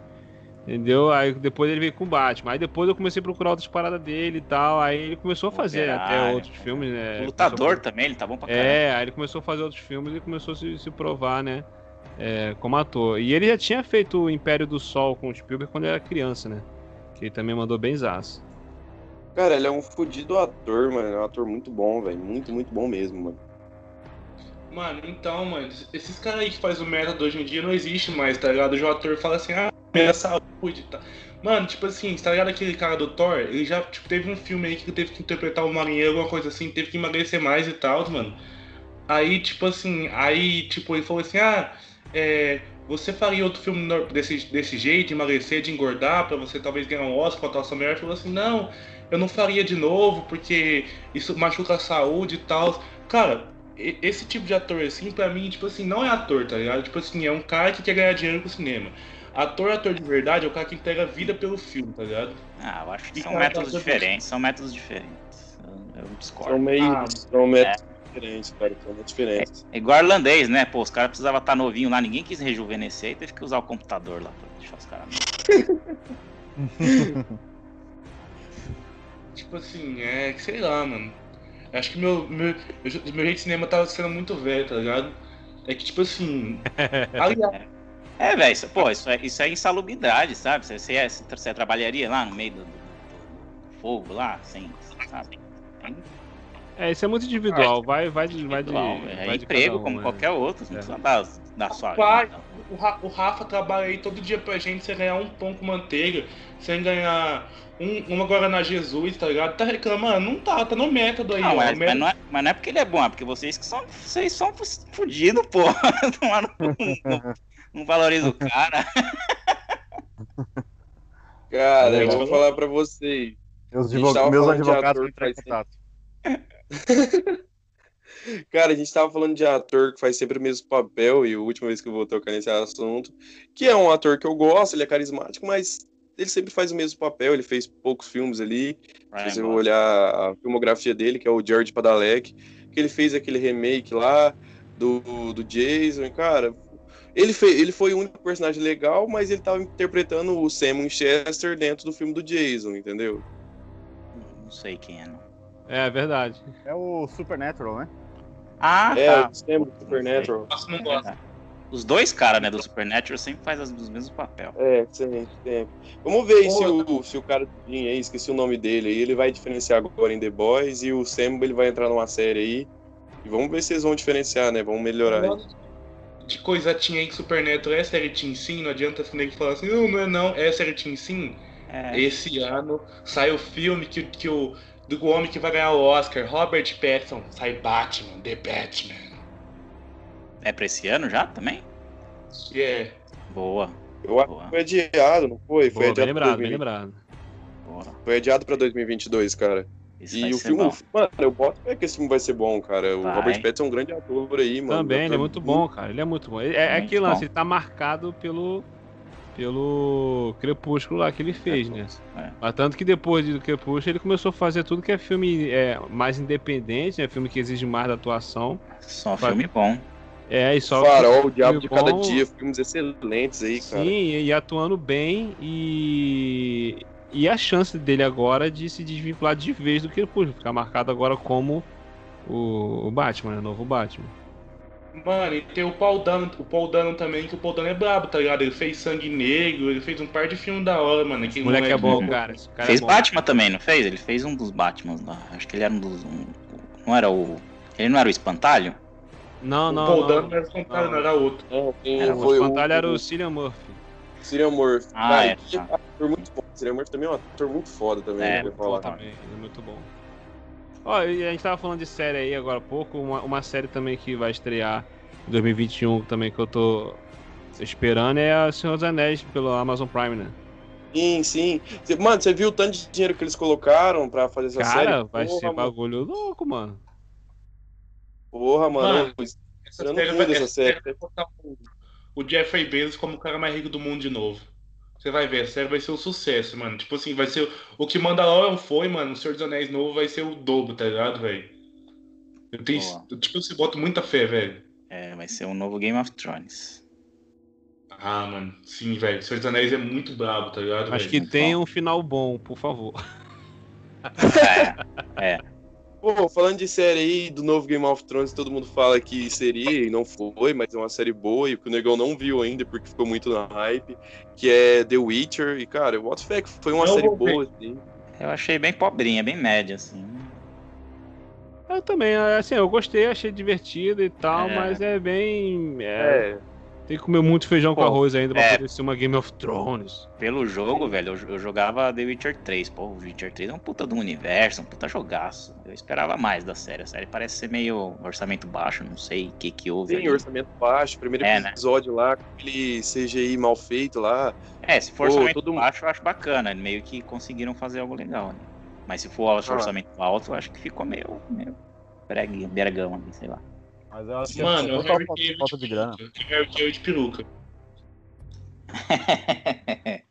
entendeu? Aí depois ele veio com o Batman. Aí depois eu comecei a procurar outras paradas dele e tal. Aí ele começou a fazer até Operário, outros filmes, né? Lutador Começou também, ele tá bom pra caramba. É, aí ele começou a fazer outros filmes e começou a se, se provar, né? É, como ator. E ele já tinha feito o Império do Sol com o Spielberg quando era criança, né? Que ele também mandou bem zaço. Cara, ele é um fudido ator, mano. É um ator muito bom, velho. Muito, muito bom mesmo, mano. Mano, então, mano, esses caras aí que faz o método hoje em dia não existe mais, tá ligado? O ator fala assim, ah, minha saúde, tá? Mano, tipo assim, tá ligado aquele cara do Thor? Ele já, tipo, teve um filme aí que ele teve que interpretar o marinheiro, alguma coisa assim, teve que emagrecer mais e tal, mano. Aí, tipo assim, aí, tipo, ele falou assim, ah, é, você faria outro filme desse, desse jeito, de emagrecer, de engordar, pra você talvez ganhar um Oscar com a atuação melhor? Ele falou assim, não, eu não faria de novo, porque isso machuca a saúde e tal. Cara, esse tipo de ator, assim, pra mim, tipo assim, não é ator, tá ligado? Tipo assim, é um cara que quer ganhar dinheiro com o cinema. Ator, ator de verdade, é o cara que entrega a vida pelo filme, tá ligado? Ah, eu acho que E são cara, métodos tá- diferentes. São métodos diferentes. Eu, eu discordo. São meio. Ah, são métodos diferentes, cara. São métodos diferentes. É igual irlandês, né? Pô, os caras precisavam estar novinho lá, ninguém quis rejuvenescer e teve que usar o computador lá pra deixar os caras. Tipo assim, é que sei lá, mano. Acho que meu, meu, meu, je- meu jeito de cinema tava sendo muito velho, tá ligado? É que, tipo assim. aliás, É, velho, isso, pô, isso é, isso é insalubridade, sabe? Você, você, é- você trabalharia lá no meio do, do- do fogo lá, assim, sabe? É, isso é muito individual. Vai, vai, de- vai de. É de emprego um, como né? qualquer outro, não É. precisa dar, dar sua Rapaz, o, Ra- o Rafa trabalha aí todo dia pra gente, sem ganhar um pão com manteiga, sem ganhar um, uma Guaraná Jesus, tá ligado? Tá reclamando? Não tá, tá no método aí, Não, ó. mas, O mas método- não é, mas não é porque ele é bom, é porque vocês que são, vocês são fudidos, pô. Não, não, não, não valoriza o cara. Cara, É, eu vou falar pra vocês. Meus, advog- meus advogados ator vão entrar em contato. Cara, a gente tava falando de ator que faz sempre o mesmo papel, e a última vez que eu vou tocar nesse assunto, que é um ator que eu gosto, ele é carismático, mas ele sempre faz o mesmo papel, ele fez poucos filmes ali. Se você olhar a filmografia dele, que é o George Padalecki, que ele fez aquele remake lá do, do Jason, e, cara. Ele, fez, ele foi o único personagem legal, mas ele tava interpretando o Sam Winchester dentro do filme do Jason, entendeu? Não sei quem é, não. É verdade. É o Supernatural, né? Ah, é, tá. o Sam do Supernatural. Nossa, não gosto. Os dois caras, né, do Supernatural sempre fazem as- os mesmos papéis. É, sempre, sempre. Vamos ver aí se o, se o cara aí, esqueci o nome dele aí, ele vai diferenciar agora em The Boys e o Sam ele vai entrar numa série aí. E vamos ver se eles vão diferenciar, né? Vamos melhorar aí. De coisa tinha aí que Supernatural é série Teen Sim, não adianta esse nego falar assim, não, não é não, é série Teen Sim. É, Esse ano sai o filme que, que o do homem que vai ganhar o Oscar, Robert Pattinson, sai Batman, The Batman. é pra esse ano já também? É. Boa, Eu acho que foi adiado, não foi? Foi Boa, bem adiado pra lembrado, bem 2020. lembrado. boa. Foi adiado pra 2022, cara. Isso E vai o ser filme, bom. mano, eu boto fé que esse filme vai ser bom, cara. O Vai. Robert Pattinson é um grande ator aí, mano. Também, ele é Ator muito bom, cara. Ele é muito bom. É, é aquele lance, bom. ele tá marcado pelo. Pelo Crepúsculo lá que ele fez, né? É. Mas tanto que depois do Crepúsculo ele começou a fazer tudo que é filme é, mais independente, né? Filme que exige mais da atuação. Só Vai- filme bom. É, e só. Farol, o Diabo de filme Cada bom. Dia, filmes excelentes aí, Sim, cara. e, e atuando bem e. e a chance dele agora de se desvincular de vez do Crepúsculo, ficar marcado agora como o, o Batman, né? o novo Batman. Mano, e tem o Paul Dano, o Paul Dano também, que o Paul Dano é brabo, tá ligado? Ele fez Sangue Negro, ele fez um par de filmes da hora, mano. Esse moleque é bom, cara. Cara fez é bom. Batman também, não fez? Ele fez um dos Batmans lá. Acho que ele era um dos. um- não era o. Ele não era o espantalho? Não, O não, Paul não. Dano não era Fantasma, Não. não era outro. Não, quem Era, O espantalho era o Cillian Murphy. Cillian Murphy. Ah, Cara, é, que tá. ator muito bom. Cillian Murphy também é um ator muito foda também, É, né, pra falar. Também, ele é muito bom. Ó, e a gente tava falando de série aí agora há pouco, uma, uma série também que vai estrear em 2021 também que eu tô esperando é a Senhor dos Anéis pelo Amazon Prime, né? Sim, sim. Mano, você viu o tanto de dinheiro que eles colocaram pra fazer essa série? Cara, vai Porra, ser mano. bagulho louco, mano. Porra, mano. Mano, Essa Essa Eu não série vai, essa série. série vai botar o, o Jeffrey Bezos como o cara mais rico do mundo de novo. Você vai ver, a série vai ser um sucesso, mano. Tipo assim, vai ser. O que Mandalorian foi, mano, o Senhor dos Anéis novo vai ser o dobro, tá ligado, velho? Eu tenho. Boa. Tipo, você bota muita fé, velho. É, vai ser um novo Game of Thrones. Ah, mano, sim, velho. O Senhor dos Anéis é muito brabo, tá ligado, Acho velho? que tenha um final bom, por favor. É, Pô, falando de série aí, do novo Game of Thrones, todo mundo fala que seria e não foi, mas é uma série boa e que o Negão não viu ainda porque ficou muito na hype, que é The Witcher. E, cara, boto fé que foi uma Não série boa, assim. eu achei bem pobrinha, bem média, assim. Eu também, assim, eu gostei, achei divertido e tal, É. mas é bem. é, É, Tem que comer muito feijão com Pô, arroz ainda pra é. poder ser uma Game of Thrones. Pelo jogo, velho, eu, eu jogava The Witcher 3. Pô, o Witcher 3 é um puta do universo, um puta jogaço. Eu esperava mais da série. A série parece ser meio orçamento baixo, não sei o que que houve tem ali. orçamento baixo, primeiro É, né? episódio lá, com aquele CGI mal feito lá. É, se for Pô, orçamento todo mundo- baixo, eu acho bacana. Meio que conseguiram fazer algo legal, né? Mas se for Ah. orçamento alto, eu acho que ficou meio. meio breguinho, bergão ali, sei lá. Mas eu acho que Mano, é o Harry falta, falta de grana. O Harry Cavill de peruca.